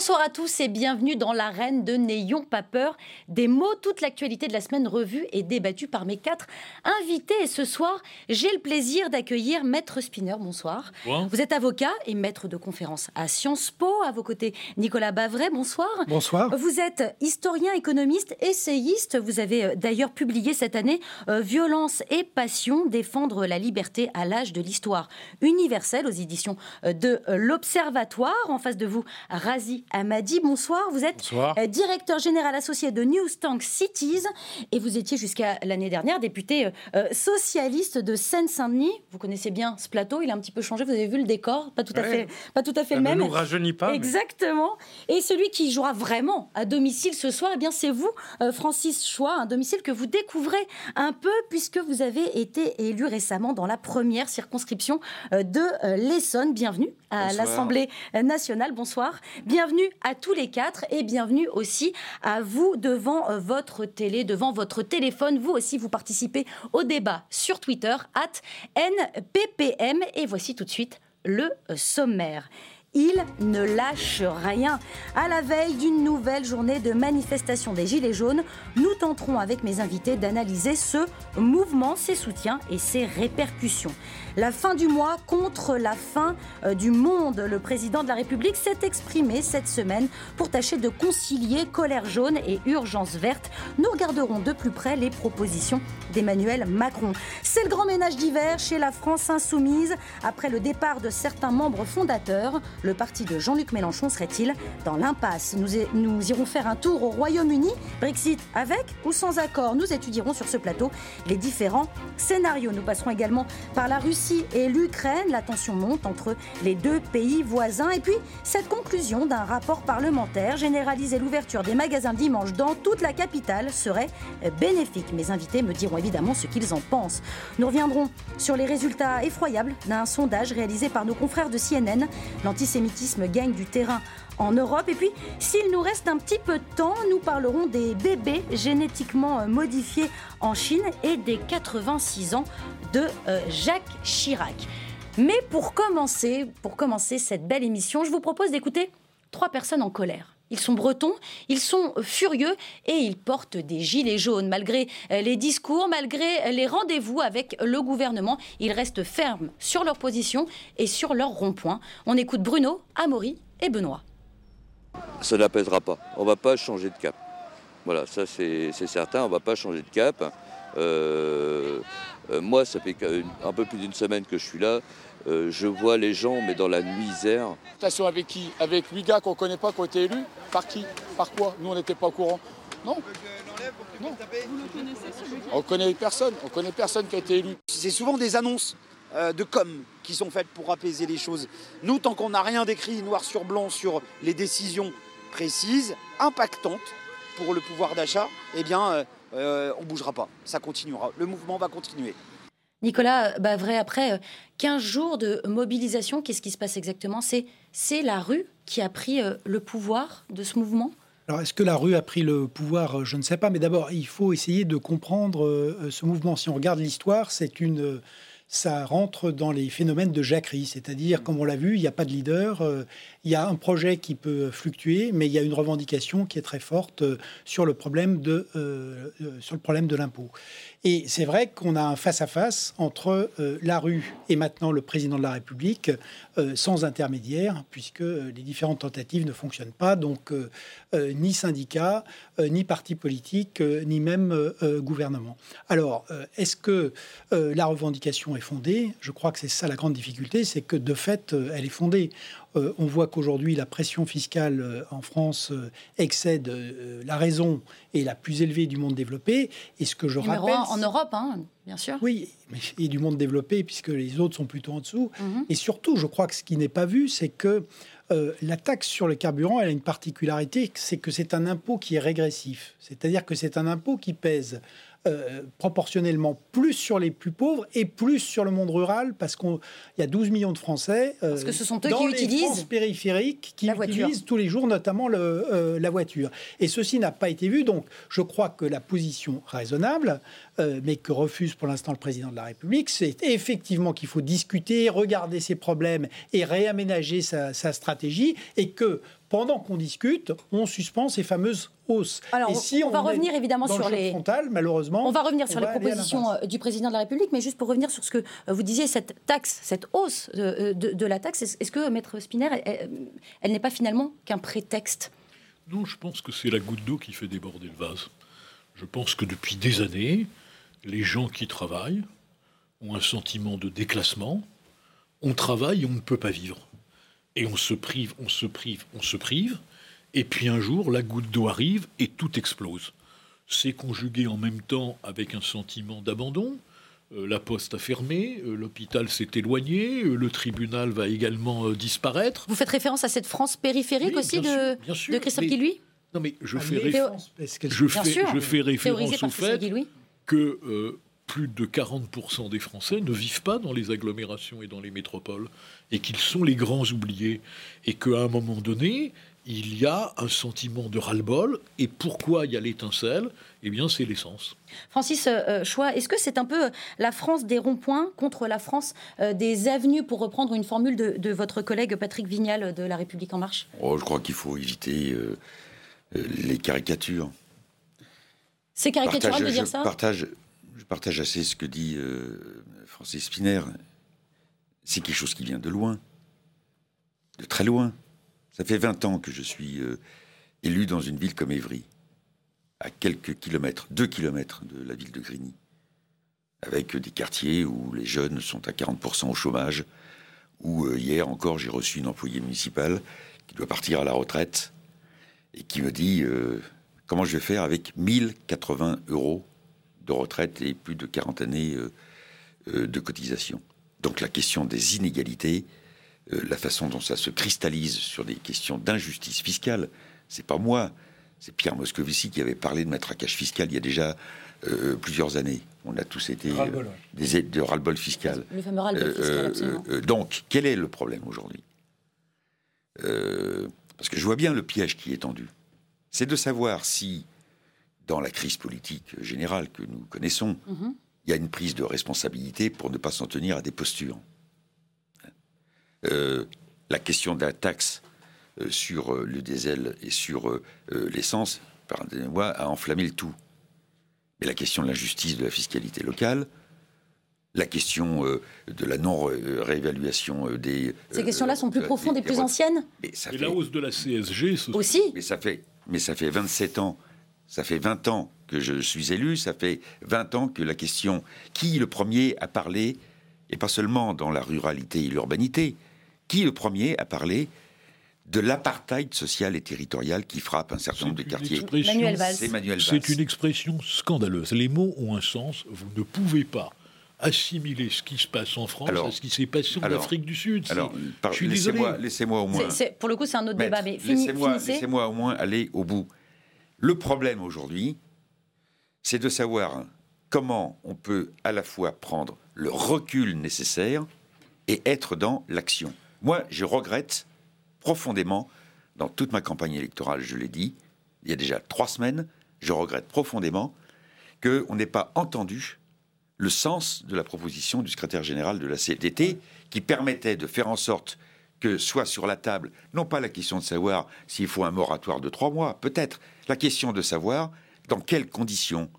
Bonsoir à tous et bienvenue dans l'arène de N'ayons pas peur des mots. Toute l'actualité de la semaine revue et débattue par mes quatre invités. Et ce soir, j'ai le plaisir d'accueillir Maître Spinner. Bonsoir. Vous êtes avocat et maître de conférence à Sciences Po. À vos côtés, Nicolas Bavray. Bonsoir. Bonsoir. Vous êtes historien, économiste, essayiste. Vous avez euh, d'ailleurs publié cette année euh, Violence et passion, défendre la liberté à l'âge de l'histoire universelle aux éditions euh, de l'Observatoire. En face de vous, Razi Amadi. Bonsoir, vous êtes euh, directeur général associé de News Tank Cities et vous étiez jusqu'à l'année dernière député euh, euh, socialiste de Seine-Saint-Denis. Vous connaissez bien ce plateau, il a un petit peu changé, vous avez vu le décor, pas tout à fait, pas tout à fait le même. Ne nous rajeunit pas. Exactement. Et celui qui jouera vraiment à domicile ce soir, eh bien c'est vous, Francis Choix, un domicile que vous découvrez un peu puisque vous avez été élu récemment dans la première circonscription de l'Essonne. Bienvenue à l'Assemblée nationale. Bonsoir. Bienvenue bienvenue à tous les quatre et bienvenue aussi à vous devant euh, votre télé, devant votre téléphone. Vous aussi, vous participez au débat sur Twitter, at NPPM. Et voici tout de suite le euh, sommaire. Il ne lâche rien. À la veille d'une nouvelle journée de manifestation des Gilets jaunes, nous tenterons avec mes invités d'analyser ce mouvement, ses soutiens et ses répercussions. La fin du mois contre la fin euh, du monde. Le président de la République s'est exprimé cette semaine pour tâcher de concilier colère jaune et urgence verte. Nous regarderons de plus près les propositions d'Emmanuel Macron. C'est le grand ménage d'hiver chez la France insoumise. Après le départ de certains membres fondateurs, le parti de Jean-Luc Mélenchon serait-il dans l'impasse? Nous, nous irons faire un tour au Royaume-Uni. Brexit avec ou sans accord? Nous étudierons sur ce plateau les différents scénarios. Nous passerons également par la Russie et l'Ukraine. La tension monte entre les deux pays voisins. Et puis, cette conclusion d'un rapport parlementaire généraliser l'ouverture des magasins dimanche dans toute la capitale serait bénéfique. Mes invités me diront évidemment ce qu'ils en pensent. Nous reviendrons sur les résultats effroyables d'un sondage réalisé par nos confrères de CNN. L'antisémitisme gagne du terrain en Europe. Et puis, s'il nous reste un petit peu de temps, nous parlerons des bébés génétiquement modifiés en Chine et des 86 ans de euh, Jacques Chirac. Mais pour commencer, pour commencer cette belle émission, je vous propose d'écouter trois personnes en colère. Ils sont bretons, ils sont furieux et ils portent des gilets jaunes. Malgré euh, les discours, malgré les rendez-vous avec le gouvernement, ils restent fermes sur leur position et sur leur rond-point. On écoute Bruno, Amaury et Benoît. Ça n'apaisera pas. On ne va pas changer de cap. Voilà, ça c'est certain, on ne va pas changer de cap. Euh, euh, moi, ça fait un peu plus d'une semaine que je suis là. Euh, je vois les gens, mais dans la misère. Station avec qui? Avec huit gars qu'on ne connaît pas, qui ont été élus? Par qui? Par quoi? Nous, on n'était pas au courant. Non. non. On connaît personne. On connaît personne qui a été élu. C'est souvent des annonces de com qui sont faites pour apaiser les choses. Nous, tant qu'on n'a rien d'écrit noir sur blanc sur les décisions précises, impactantes pour le pouvoir d'achat, eh bien, euh, on ne bougera pas. Ça continuera. Le mouvement va continuer. Nicolas bah, vrai, après 15 euh, jours de mobilisation, qu'est-ce qui se passe exactement? C'est la rue qui a pris euh, le pouvoir de ce mouvement? Alors, est-ce que la rue a pris le pouvoir? Je ne sais pas. Mais d'abord, il faut essayer de comprendre ce mouvement. Si on regarde l'histoire, c'est une ça rentre dans les phénomènes de jacquerie, c'est-à-dire, comme on l'a vu, il n'y a pas de leader, il y a un projet qui peut fluctuer, mais il y a une revendication qui est très forte sur le problème de, sur le problème de l'impôt. Et c'est vrai qu'on a un face-à-face entre euh, la rue et maintenant le président de la République, euh, sans intermédiaire, puisque euh, les différentes tentatives ne fonctionnent pas. Donc, ni syndicats, ni partis politiques, ni même gouvernement. Alors, est-ce que la revendication est fondée? Je crois que c'est ça la grande difficulté, c'est que de fait, elle est fondée. Euh, on voit qu'aujourd'hui, la pression fiscale euh, en France euh, excède la raison et la plus élevée du monde développé. Et ce que je rappelle. en Europe, hein, bien sûr. Oui, et du monde développé, puisque les autres sont plutôt en dessous. Mhm. Et surtout, je crois que ce qui n'est pas vu, c'est que la taxe sur le carburant, elle a une particularité, c'est que c'est un impôt qui est régressif. C'est-à-dire que c'est un impôt qui pèse euh, proportionnellement plus sur les plus pauvres et plus sur le monde rural parce qu'il y a 12 millions de Français euh, parce que ce sont eux dans qui les utilisent périphériques qui utilisent tous les jours notamment le, euh, la voiture. Et ceci n'a pas été vu. Donc je crois que la position raisonnable, mais que refuse pour l'instant le président de la République, c'est effectivement qu'il faut discuter, regarder ces problèmes et réaménager sa, sa stratégie et que pendant qu'on discute, on suspend ces fameuses hausses. Alors, Et si on, va revenir évidemment sur les frontal, malheureusement, On va revenir sur les propositions euh, du président de la République, mais juste pour revenir sur ce que euh, vous disiez, cette taxe, cette hausse euh, de, de la taxe, est-ce que, Maître Spinner, elle, elle- elle n'est pas finalement qu'un prétexte? Non, je pense que c'est la goutte d'eau qui fait déborder le vase. Je pense que depuis des années, les gens qui travaillent ont un sentiment de déclassement. On travaille et on ne peut pas vivre. Et on se prive, on se prive, on se prive. Et puis un jour, la goutte d'eau arrive et tout explose. C'est conjugué en même temps avec un sentiment d'abandon. Euh, la poste a fermé, euh, l'hôpital s'est éloigné, euh, le tribunal va également euh, disparaître. Vous faites référence à cette France périphérique Oui, aussi de, sûr, bien sûr, de Christophe mais- Guillouis? Non mais je Ah, fais qu'elles Je Bien fais, sûr. je fais référence au Christophe fait que euh, plus de 40% des Français ne vivent pas dans les agglomérations et dans les métropoles, et qu'ils sont les grands oubliés, et qu'à un moment donné, il y a un sentiment de ras-le-bol, et pourquoi il y a l'étincelle? Eh bien, c'est l'essence. Francis euh, Choix, est-ce que c'est un peu la France des ronds-points contre la France euh, des avenues, pour reprendre une formule de, de votre collègue Patrick Vignal de La République En Marche? Oh, je crois qu'il faut éviter euh, euh, les caricatures. C'est caricatural Partage- de dire je ça? partage, je partage assez ce que dit euh, Francis Spinner. C'est quelque chose qui vient de loin, de très loin. Ça fait 20 ans que je suis euh, élu dans une ville comme Évry, à quelques kilomètres, deux kilomètres de la ville de Grigny, avec des quartiers où les jeunes sont à 40% au chômage, où euh, hier encore j'ai reçu une employée municipale qui doit partir à la retraite et qui me dit comment je vais faire avec 1080 euros de retraite et plus de 40 années euh, euh, de cotisation. Donc la question des inégalités, euh, la façon dont ça se cristallise sur des questions d'injustice fiscale, c'est pas moi, c'est Pierre Moscovici qui avait parlé de matraquage fiscal il y a déjà euh, plusieurs années. On a tous été euh, des aides de ras-le-bol fiscal. Le fameux ras-le-bol fiscal, euh, absolument. euh, donc, quel est le problème aujourd'hui? Euh, Parce que je vois bien le piège qui est tendu. C'est de savoir si, dans la crise politique générale que nous connaissons, Mhm. il y a une prise de responsabilité pour ne pas s'en tenir à des postures. Euh, la question de la taxe euh, sur euh, le diesel et sur l'essence, pardonnez-moi, a enflammé le tout. Mais la question de la justice de la fiscalité locale, la question euh, de la non-réévaluation euh, des... Ces questions-là sont plus euh, profondes des- et plus anciennes Mais ça Et fait- la hausse de la CSG, ce aussi. mais ça fait, mais ça fait 27 ans, ça fait 20 ans que je suis élu, ça fait 20 ans que la question qui le premier a parlé, et pas seulement dans la ruralité et l'urbanité, qui le premier a parlé de l'apartheid social et territorial qui frappe un certain nombre de quartiers? C'est Manuel Valls. C'est une expression scandaleuse. Les mots ont un sens. Vous ne pouvez pas assimiler ce qui se passe en France Alors- à ce qui s'est passé en alors- Afrique du Sud. Alors, par- je suis désolé. laissez-moi au moins. Pour le coup, c'est un autre Maître, débat, mais laissez-moi au moins aller au bout. Le problème aujourd'hui, c'est de savoir comment on peut à la fois prendre le recul nécessaire et être dans l'action. Moi, je regrette profondément, dans toute ma campagne électorale, je l'ai dit, il y a déjà trois semaines, je regrette profondément qu'on n'ait pas entendu le sens de la proposition du secrétaire général de la CFDT qui permettait de faire en sorte que soit sur la table, non pas la question de savoir s'il faut un moratoire de trois mois, peut-être, la question de savoir dans quelles conditions,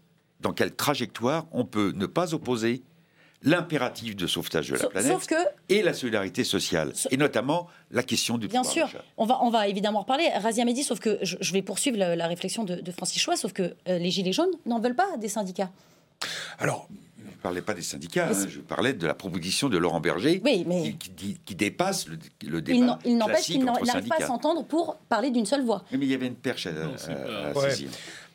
dans quelle trajectoire on peut ne pas opposer l'impératif de sauvetage de la Sauf- planète sauf que et la solidarité sociale, Sauf- et notamment la question du Bien sûr, on va, on va évidemment reparler. Razia Mehdi, sauf que je, je vais poursuivre la, la réflexion de, de Francis Choix, sauf que euh, les Gilets jaunes n'en veulent pas des syndicats. Alors, parlais pas des syndicats, hein, je parlais de la proposition de Laurent Berger Oui, mais- qui, qui qui dépasse le, le débat qu'ils n'en- entre n'arrivent pas à s'entendre pour parler d'une seule voix. Oui, Mais il y avait une perche à, Non, c'est à- pas- à Ouais. saisir.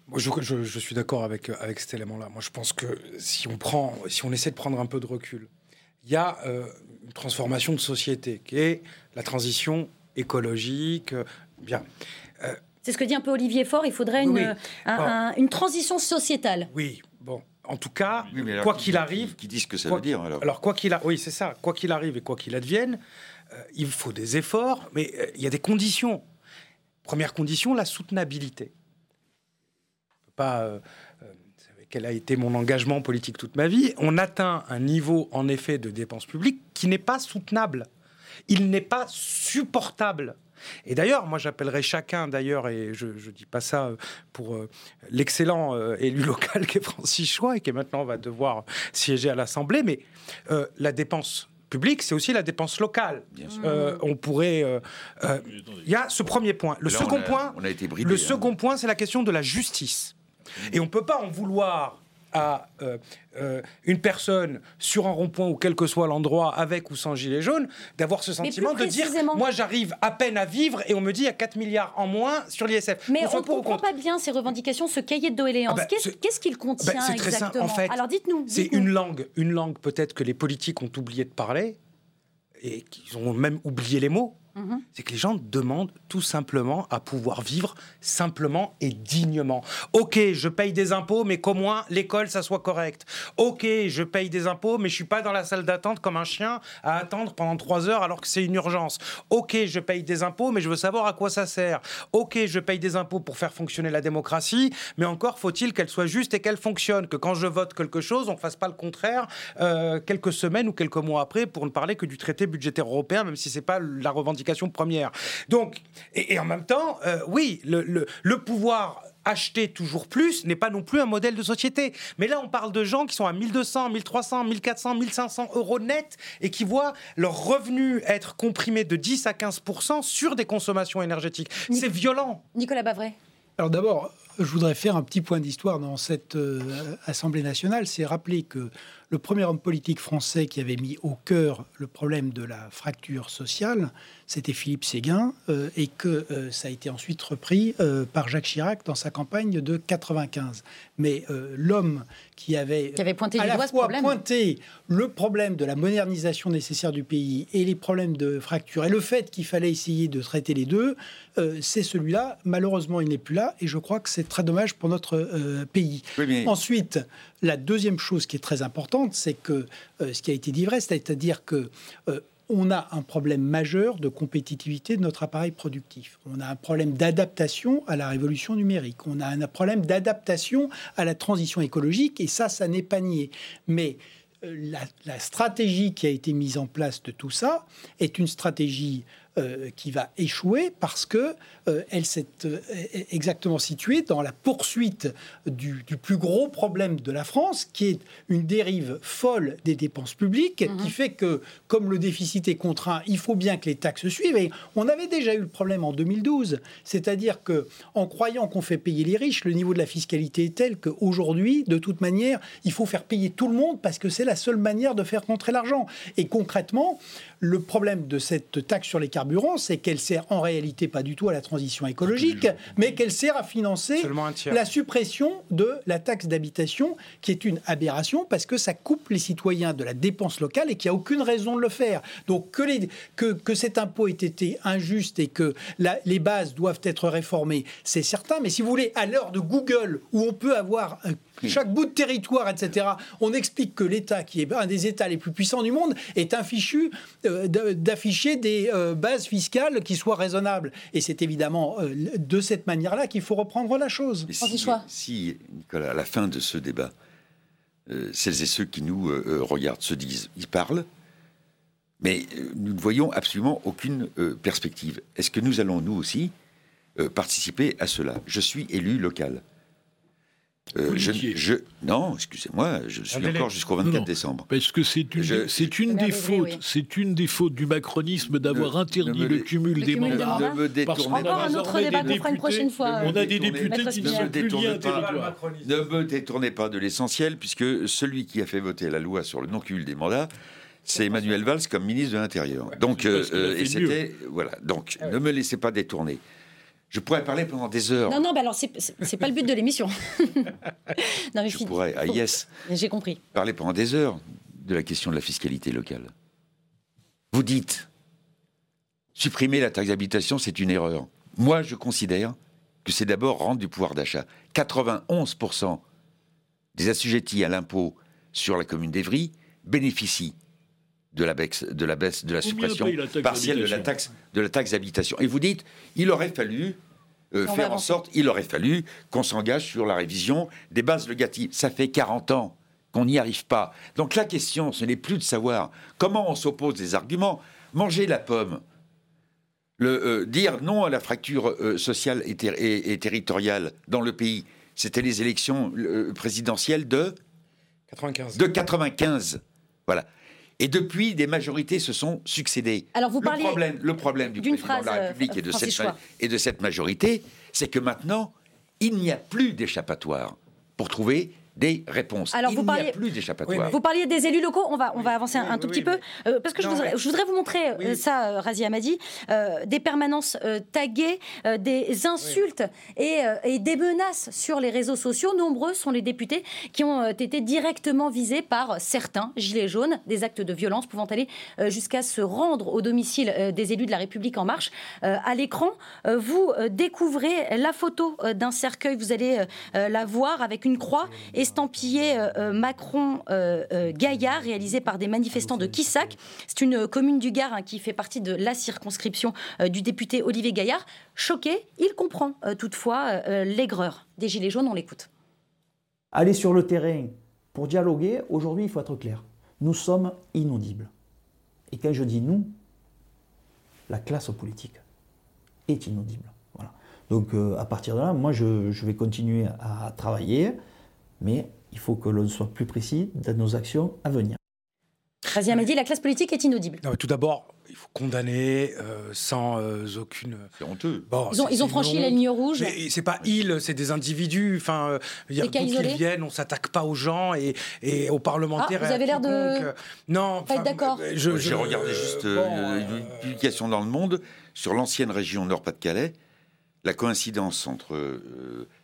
Moi, je, je- je suis d'accord avec, euh, avec cet élément-là. Moi, je pense que si on, prend, si on essaie de prendre un peu de recul, il y a euh, une transformation de société qui est la transition écologique. euh, bien. C'est ce que dit un peu Olivier Faure, il faudrait une, Oui, oui. un- Bon. un- une transition sociétale. Oui. En tout cas, Oui, mais alors, quoi qui- qu'il arrive, Qui, ce que ça quoi- veut dire alors Alors, quoi qu'il a... oui, c'est ça. Quoi qu'il arrive et quoi qu'il advienne, euh, il faut des efforts, mais euh, il y a des conditions. Première condition, la soutenabilité. Pas, euh, quel a été mon engagement politique toute ma vie. On atteint un niveau, en effet, de dépenses publiques qui n'est pas soutenable. Il n'est pas supportable Et d'ailleurs, moi j'appellerais chacun, d'ailleurs, et je ne dis pas ça euh, pour euh, l'excellent euh, élu local qui est Francis Choix et qui maintenant va devoir siéger à l'Assemblée, mais la dépense publique, c'est aussi la dépense locale. on pourrait. Il y a ce premier point. Le second point. On a été le hein. second point, c'est la question de la justice. Et on ne peut pas en vouloir à euh, euh, une personne sur un rond-point ou quel que soit l'endroit, avec ou sans gilet jaune, d'avoir ce sentiment de dire moi j'arrive à peine à vivre et on me dit il y a 4 milliards en moins sur l'ISF. Mais on ne comprend pas bien ces revendications, ce cahier de doléances. Ah ben, qu'est-ce qu'il contient ben, exactement En fait, Alors dites-nous. c'est une langue, une langue peut-être que les politiques ont oublié de parler et qu'ils ont même oublié les mots. Mhm. C'est que les gens demandent tout simplement à pouvoir vivre simplement et dignement. Ok, je paye des impôts, mais qu'au moins l'école, ça soit correct. Ok, je paye des impôts, mais je suis pas dans la salle d'attente comme un chien à attendre pendant trois heures alors que c'est une urgence. Ok, je paye des impôts, mais je veux savoir à quoi ça sert. Ok, je paye des impôts pour faire fonctionner la démocratie, mais encore faut-il qu'elle soit juste et qu'elle fonctionne. Que quand je vote quelque chose, on fasse pas le contraire euh, quelques semaines ou quelques mois après pour ne parler que du traité budgétaire européen, même si c'est pas la revendication première. Donc, et, en même temps, euh, oui, le, le, pouvoir acheter toujours plus n'est pas non plus un modèle de société. Mais là, on parle de gens qui sont à 1200, 1300, 1400, 1500 euros net et qui voient leur revenu être comprimé de 10 à 15 sur des consommations énergétiques. C'est violent. Nicolas Bavray. Alors d'abord, je voudrais faire un petit point d'histoire dans cette euh, Assemblée nationale. C'est rappeler que le premier homme politique français qui avait mis au cœur le problème de la fracture sociale, c'était Philippe Séguin, euh, et que euh, ça a été ensuite repris euh, par Jacques Chirac dans sa campagne de 95. Mais l'homme qui avait, qui avait pointé à la fois pointé le problème de la modernisation nécessaire du pays et les problèmes de fracture, et le fait qu'il fallait essayer de traiter les deux, c'est celui-là. Malheureusement, il n'est plus là, et je crois que c'est très dommage pour notre pays. Ensuite, la deuxième chose qui est très importante, c'est que ce qui a été dit vrai, c'est-à-dire que on a un problème majeur de compétitivité de notre appareil productif. On a un problème d'adaptation à la révolution numérique. On a un problème d'adaptation à la transition écologique. Et ça, ça n'est pas nié. Mais euh, la, stratégie qui a été mise en place de tout ça est une stratégie euh, qui va échouer parce que euh, elle s'est euh, exactement située dans la poursuite du, plus gros problème de la France, qui est une dérive folle des dépenses publiques, qui mhm. fait que, comme le déficit est contraint, il faut bien que les taxes suivent. Et on avait déjà eu le problème en 2012, c'est-à-dire que, en croyant qu'on fait payer les riches, le niveau de la fiscalité est tel qu'aujourd'hui, de toute manière, il faut faire payer tout le monde parce que c'est la seule manière de faire rentrer l'argent. Et concrètement, le problème de cette taxe sur les carburants, c'est qu'elle sert en réalité pas du tout à la transition écologique, mais qu'elle sert à financer la suppression de la taxe d'habitation, qui est une aberration parce que ça coupe les citoyens de la dépense locale et qu'il n'y a aucune raison de le faire. Donc que, les, que, que cet impôt ait été injuste et que les bases doivent être réformées, c'est certain. Mais si vous voulez, à l'heure de Google, où on peut avoir chaque bout de territoire, etc. On explique que l'État, qui est un des États les plus puissants du monde, est infichu euh, d'afficher des euh, bases fiscales qui soient raisonnables. Et c'est évidemment euh, de cette manière-là qu'il faut reprendre la chose. Si, si, Nicolas, à la fin de ce débat, celles et ceux qui nous regardent se disent, ils parlent, mais nous ne voyons absolument aucune perspective. Est-ce que nous allons, nous aussi, participer à cela? Je suis élu local. Euh, je, non, excusez-moi, je suis encore jusqu'au 24 décembre. Parce que c'est une, c'est une des fautes, c'est une des fautes du macronisme d'avoir interdit le, cumul des mandats. Ne me détournez pas. un autre débat qu'on fera une prochaine fois. On a des députés qui ne sont plus liés territoire. Ne me détournez pas de l'essentiel, puisque celui qui a fait voter la loi sur le non-cumul des mandats, c'est Emmanuel Valls comme ministre de l'Intérieur. Donc, euh, et c'était voilà. Donc, ah ne me laissez pas détourner. Je pourrais parler pendant des heures. Non, non, bah alors c'est pas le but de l'émission. je pourrais, ah yes. J'ai compris. Parler pendant des heures de la question de la fiscalité locale. Vous dites, supprimer la taxe d'habitation, c'est une erreur. Moi, je considère que c'est d'abord rendre du pouvoir d'achat. 91% des assujettis à l'impôt sur la commune d'Evry bénéficient de la baisse de la, baisse, de la suppression partielle de la taxe de la taxe d'habitation. Et vous dites, il aurait fallu euh, faire en sorte, il aurait fallu qu'on s'engage sur la révision des bases locatives. Ça fait 40 ans qu'on n'y arrive pas. Donc la question, ce n'est plus de savoir comment on s'oppose des arguments. Manger la pomme. Le, dire non à la fracture sociale et, et, territoriale dans le pays, c'était les élections présidentielles de 95. De 95. Voilà. Et depuis, des majorités se sont succédées. Alors vous le, problème, le problème du président de la République et, de cette, et de cette majorité, c'est que maintenant, il n'y a plus d'échappatoire pour trouver des réponses. Alors, Il vous n'y a plus d'échappatoire. Vous parliez des élus locaux, on va, on va avancer un, tout petit peu, euh, parce que je, voudrais, je, voudrais, vous montrer euh, ça, euh, Razi Amadi, des permanences taguées, des insultes et, et, des menaces sur les réseaux sociaux. Nombreux sont les députés qui ont été directement visés par certains gilets jaunes, des actes de violence pouvant aller jusqu'à se rendre au domicile des élus de la République en marche. à l'écran, vous découvrez la photo d'un cercueil, vous allez la voir avec une croix et estampillé euh, euh, Macron euh, réalisé par des manifestants de Quissac. C'est une commune du Gard hein, qui fait partie de la circonscription du député Olivier Gaillard. Choqué, il comprend toutefois l'aigreur des Gilets jaunes. On l'écoute. Aller sur le terrain pour dialoguer, aujourd'hui, il faut être clair. Nous sommes inaudibles. Et quand je dis nous, la classe politique est inaudible. Voilà. Donc à partir de là, moi je vais continuer à travailler mais il faut que l'on soit plus précis dans nos actions à venir. Razia dit la classe politique est inaudible. tout d'abord, il faut condamner euh, sans euh, aucune. C'est honteux. Bon, ils ont, ils ont franchi la ligne rouge. Mais c'est pas ils, c'est des individus. Enfin, euh, il y a qui viennent, on s'attaque pas aux gens et, et aux parlementaires. Ah, vous avez l'air de. non, pas d'accord. Je, J'ai regardé juste une publication dans le Monde sur l'ancienne région Nord-Pas-de-Calais. La coïncidence entre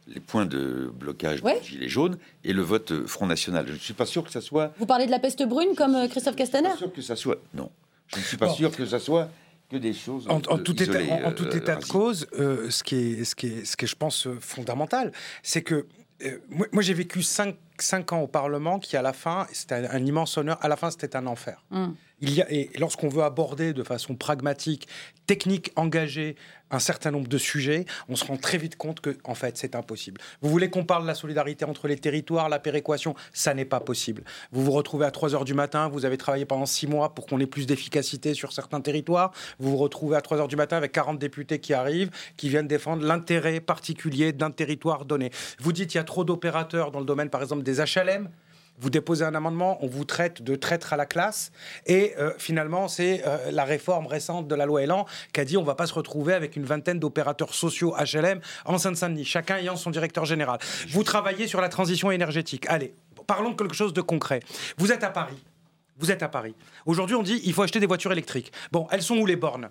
les points de blocage des Gilets jaunes et le vote Front National. Je ne suis pas sûr que ça soit. Vous parlez de la peste brune comme euh, Christophe Castaner Je ne suis pas sûr que ça soit. Non. Je ne suis pas sûr que ça soit que des choses. En, tout, état, en, tout état, de cause, euh, ce, qui est, ce, qui est, ce qui est, je pense, fondamental, c'est que euh, moi, j'ai vécu cinq, cinq, ans au Parlement qui, à la fin, c'était un, immense honneur. À la fin, c'était un enfer. Hum. Il y a, et lorsqu'on veut aborder de façon pragmatique, technique, engagée, un certain nombre de sujets, on se rend très vite compte que, en fait, c'est impossible. Vous voulez qu'on parle de la solidarité entre les territoires, la péréquation? Ça n'est pas possible. Vous vous retrouvez à 3 heures du matin, vous avez travaillé pendant 6 mois pour qu'on ait plus d'efficacité sur certains territoires. Vous vous retrouvez à 3 heures du matin avec 40 députés qui arrivent, qui viennent défendre l'intérêt particulier d'un territoire donné. Vous dites qu'il y a trop d'opérateurs dans le domaine, par exemple, des HLM vous déposez un amendement, on vous traite de traître à la classe. Et euh, finalement, c'est euh, la réforme récente de la loi Elan qui a dit on va pas se retrouver avec une vingtaine d'opérateurs sociaux HLM en Seine-Saint-Denis, chacun ayant son directeur général. Vous travaillez sur la transition énergétique. Allez, parlons de quelque chose de concret. Vous êtes à Paris. Vous êtes à Paris. Aujourd'hui, on dit il faut acheter des voitures électriques. Bon, elles sont où les bornes?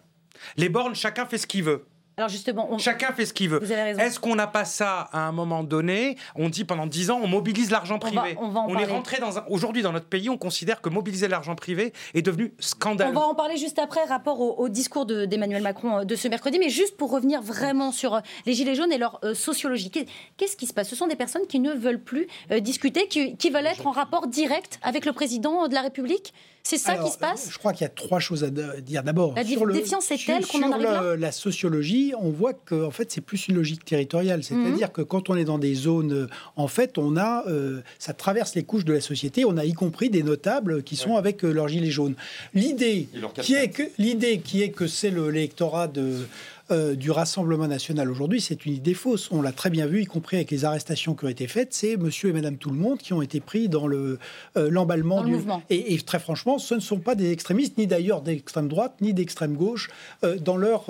Les bornes, chacun fait ce qu'il veut. Alors justement, chacun fait ce qu'il veut. Est-ce qu'on n'a pas ça à un moment donné? On dit pendant 10 ans, on mobilise l'argent privé. On, est rentré dans un... aujourd'hui dans notre pays, on considère que mobiliser l'argent privé est devenu scandaleux. On va en parler juste après, rapport au, discours d'Emmanuel Macron euh, de ce mercredi. Mais juste pour revenir vraiment sur euh, les gilets jaunes et leur euh, sociologie, qu'est-ce qui se passe? Ce sont des personnes qui ne veulent plus discuter, qui, qui veulent être en rapport direct avec le président de la République? C'est ça qui se passe? Je crois qu'il y a trois choses à dire. D'abord, la sur défiance est telle qu'on en arrive là? la sociologie, on voit que en fait c'est plus une logique territoriale, c'est-à-dire mhm. que quand on est dans des zones, en fait, on a, euh, ça traverse les couches de la société. On a y compris des notables qui sont avec euh, leurs gilets jaunes. L'idée qui est que l'idée qui est que c'est le l'électorat de euh, du Rassemblement national aujourd'hui, c'est une idée fausse. On l'a très bien vu, y compris avec les arrestations qui ont été faites. C'est monsieur et madame tout le monde qui ont été pris dans le euh, l'emballement mouvement. Et, très franchement, ce ne sont pas des extrémistes, ni d'ailleurs d'extrême droite, ni d'extrême gauche, euh, dans, leur,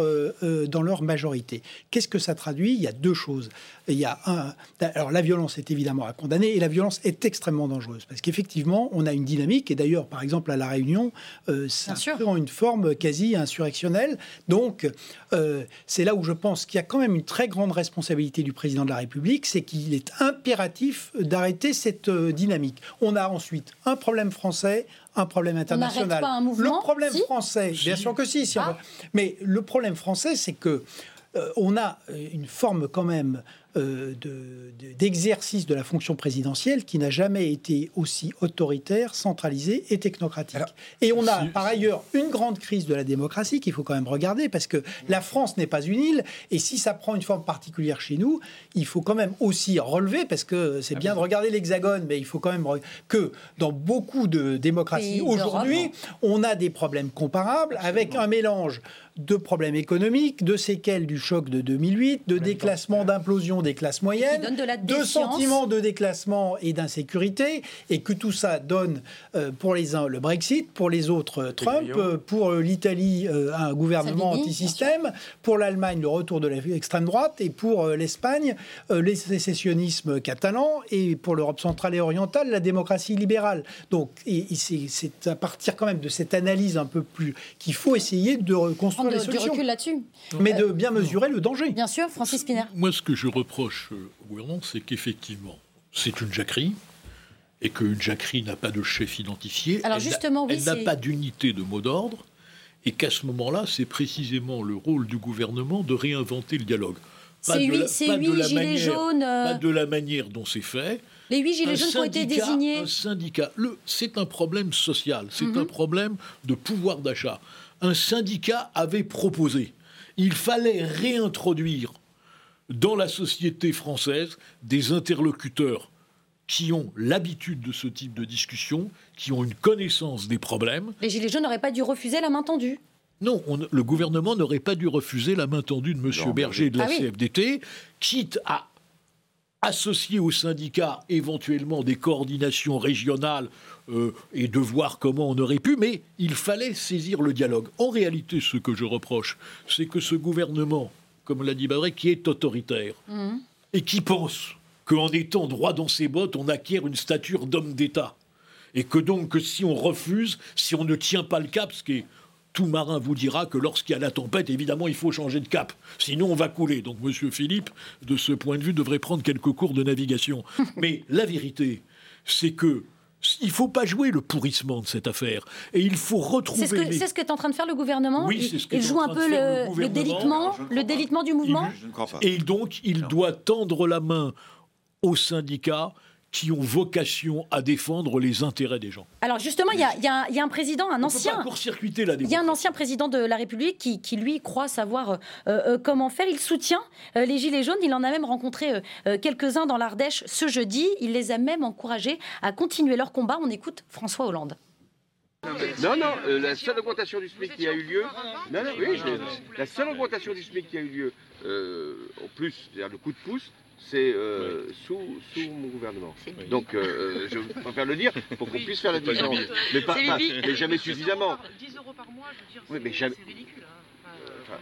dans leur majorité. Qu'est-ce que ça traduit? Il y a deux choses. Il y a un. Alors la violence est évidemment à condamner et la violence est extrêmement dangereuse parce qu'effectivement, on a une dynamique et d'ailleurs, par exemple, à La Réunion, ça prend une forme quasi insurrectionnelle. Donc, c'est là où je pense qu'il y a quand même une très grande responsabilité du président de la République, c'est qu'il est impératif d'arrêter cette euh, dynamique. On a ensuite un problème français, un problème international. On pas un mouvement, le problème français, bien sûr que si, ah. mais le problème français, c'est que euh, on a une forme quand même euh, de- de- d'exercice de, la fonction présidentielle qui n'a jamais été aussi autoritaire, centralisé et technocratique. Alors, et on a si- par ailleurs une grande crise de la démocratie qu'il faut quand même regarder parce que la France n'est pas une île et si ça prend une forme particulière chez nous, il faut quand même aussi relever parce que c'est bien de regarder l'hexagone, mais il faut quand même que dans beaucoup de démocraties aujourd'hui, on a des problèmes comparables avec un mélange de problèmes économiques, de séquelles du choc de 2008, de déclassement, d'implosion des classes moyennes, de la de sentiments de déclassement et d'insécurité, et que tout ça donne euh, pour les uns le Brexit, pour les autres euh, Trump, euh, pour l'Italie euh, un gouvernement anti-système, pour l'Allemagne le retour de l'extrême droite, et pour euh, l'Espagne euh, les sécessionnismes catalans, et pour l'Europe centrale et orientale la démocratie libérale. Donc et, et c'est- c'est à partir quand même de cette analyse un peu plus qu'il faut essayer de reconstruire les de- du solutions, recul là-dessus. mais de bien mesurer le danger. Bien sûr, Francis Spinner. Moi, ce que je reproche euh, au gouvernement, c'est qu'effectivement, c'est une jacquerie, et qu'une jacquerie n'a pas de chef identifié. Alors elle n'a- justement, oui, elle n'a pas d'unité de mot d'ordre, et qu'à ce moment-là, c'est précisément le rôle du gouvernement de réinventer le dialogue. Pas de huit, la- pas de manière- jaunes, euh, Pas de la manière dont c'est fait. les huit gilets Un jaunes ont été désignés. Un syndicat, c'est un problème social, c'est Mhm. un problème de pouvoir d'achat. Un syndicat avait proposé, il fallait réintroduire dans la société française des interlocuteurs qui ont l'habitude de ce type de discussion, qui ont une connaissance des problèmes. Les gilets jaunes n'auraient pas dû refuser la main tendue. Non, on- le gouvernement n'aurait pas dû refuser la main tendue de M. Non, Berger de la Ah oui. CFDT, quitte à associer au syndicat éventuellement des coordinations régionales euh, et de voir comment on aurait pu, mais il fallait saisir le dialogue. En réalité, ce que je reproche, c'est que ce gouvernement, comme l'a dit Badré, qui est autoritaire et qui pense qu'en étant droit dans ses bottes, on acquiert une stature d'homme d'État. Et que donc, que si on refuse, si on ne tient pas le cap, ce qui est tout marin vous dira que lorsqu'il y a la tempête, évidemment, il faut changer de cap. Sinon, on va couler. Donc, Monsieur Philippe, de ce point de vue, devrait prendre quelques cours de navigation. Mais la vérité, c'est que il faut pas jouer le pourrissement de cette affaire. Et il faut retrouver C'est ce que les- qu'est en train de faire le gouvernement. Oui, il, c'est ce qu'est il en joue train un peu le le, le gouvernement. délitement, ne le délitement du mouvement. Je ne crois pas. Et donc, il doit tendre la main aux syndicats qui ont vocation à défendre les intérêts des gens. Alors justement, il y a, y un- il y a un président, un On ancien. court-circuiter la Il y a un ancien président de la République qui, qui, lui, croit savoir euh, euh, comment faire. Il soutient euh, les Gilets jaunes. Il en a même rencontré quelques-uns dans l'Ardèche ce jeudi. Il les a même encouragés à continuer leur combat. On écoute François Hollande. Non, non, euh, la seule augmentation du SMIC qui a eu lieu, non, non, oui, je- la seule augmentation du SMIC qui a eu lieu, euh, en plus, c'est-à-dire le coup de pouce, c'est euh, sous, sous mon gouvernement. Donc, euh, je préfère le dire pour qu'on puisse faire la différence. Mais, pas, pas- mais jamais suffisamment. 10 euros par mois, je veux dire, Oui, c'est mais jamais- ridicule. hein, enfin.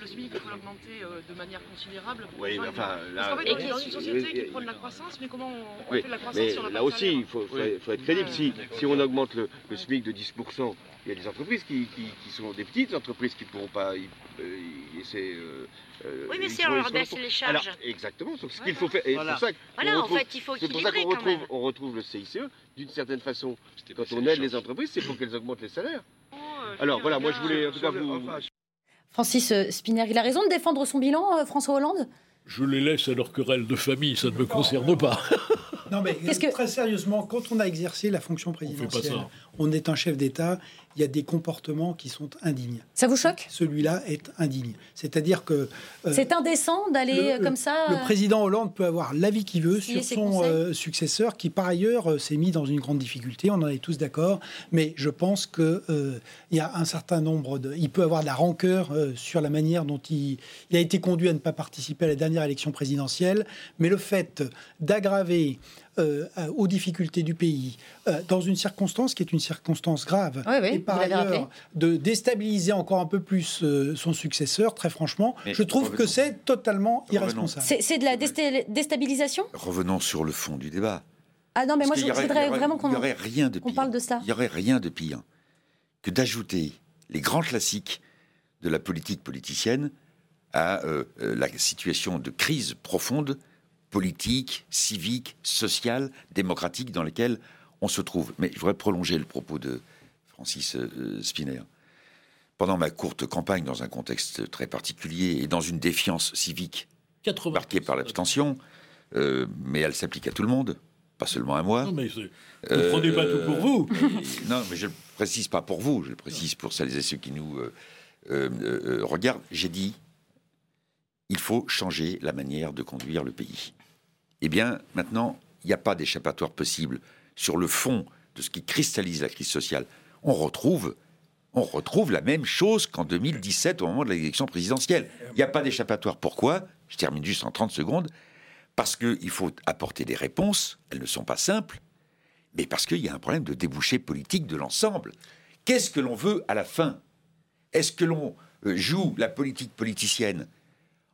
Le SMIC, il faut l'augmenter euh, de manière considérable. Pour Oui, mais enfin, là- Parce qu'en fait, on est dans une société qui et- prône la croissance, mais comment on, on Oui, fait de la croissance mais si on pas là de aussi, il faut, faut- faut être crédible. Si, si on augmente le, le SMIC de 10%, il y a des entreprises qui, qui- qui sont des petites entreprises qui ne pourront pas y, euh, y- euh, Oui, mais si on leur baisse les charges. Alors, exactement, c'est ce qu'il faut faire. Et Voilà. c'est pour ça qu'on Voilà, en fait, il faut c'est pour ça qu'on retrouve, on retrouve le CICE d'une certaine façon. Quand on aide les entreprises, c'est pour qu'elles augmentent les salaires. Alors voilà, moi je voulais en tout cas vous. Francis euh, Spinner, il a raison de défendre son bilan, euh, François Hollande? Je les laisse à leur querelle de famille, ça ne me concerne pas. Non, mais Qu'est-ce que- très sérieusement, quand on a exercé la fonction présidentielle, ça. On est un chef d'État, il y a des comportements qui sont indignes. Ça vous choque? Celui-là est indigne. C'est-à-dire que euh, C'est indécent d'aller le- comme ça le euh, président Hollande peut avoir l'avis qu'il veut sur son euh, successeur, qui par ailleurs euh, s'est mis dans une grande difficulté. On en est tous d'accord, mais je pense que euh, il y a un certain nombre de, il peut avoir de la rancœur sur la manière dont il, il a été conduit à ne pas participer à la dernière élection présidentielle, mais le fait d'aggraver euh, à- aux difficultés du pays euh, dans une circonstance qui est une circonstance grave Oui, oui, et par ailleurs de déstabiliser encore un peu plus euh, son successeur, très franchement, Mais je trouve que revenons. c'est totalement irresponsable. C'est c'est de la déstabilisation? Revenons sur le fond du débat. Ah non, mais moi Parce je, aurait- voudrais aurait- vraiment qu'on n'y aurait rien de qu'on pire. parle de cela. Il n'y aurait rien de pire que d'ajouter les grands classiques de la politique politicienne à euh, euh, la situation de crise profonde, politique, civique, sociale, démocratique dans laquelle on se trouve. Mais je voudrais prolonger le propos de Francis euh, Spinner. Pendant ma courte campagne, dans un contexte très particulier et dans une défiance civique marquée par l'abstention, euh, mais elle s'applique à tout le monde, pas seulement à moi. Non, mais vous ne prenez pas tout pour vous. Euh, non, mais je ne le précise pas pour vous, je le précise pour celles et ceux qui nous euh, euh, euh, regardent. J'ai dit, il faut changer la manière de conduire le pays. Eh bien, maintenant, il n'y a pas d'échappatoire possible sur le fond de ce qui cristallise la crise sociale. On retrouve, on retrouve la même chose qu'en 2017 au moment de l'élection présidentielle. Il n'y a pas d'échappatoire. Pourquoi? Je termine juste en 30 secondes. Parce qu'il faut apporter des réponses. Elles ne sont pas simples mais parce qu'il y a un problème de débouché politique de l'ensemble. Qu'est-ce que l'on veut à la fin? Est-ce que l'on euh, joue la politique politicienne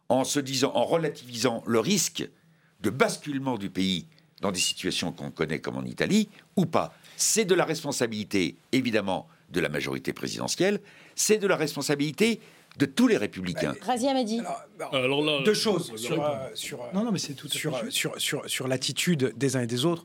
en se disant, en relativisant le risque de basculement du pays dans des situations qu'on connaît comme en Italie ou pas C'est de la responsabilité, évidemment, de la majorité présidentielle, c'est de la responsabilité de tous les républicains. Razia m'a dit. Alors là, Deux choses euh, sur, euh, sur, euh, Non, non, mais c'est tout à fait sur, sur, sur, sur l'attitude des uns et des autres.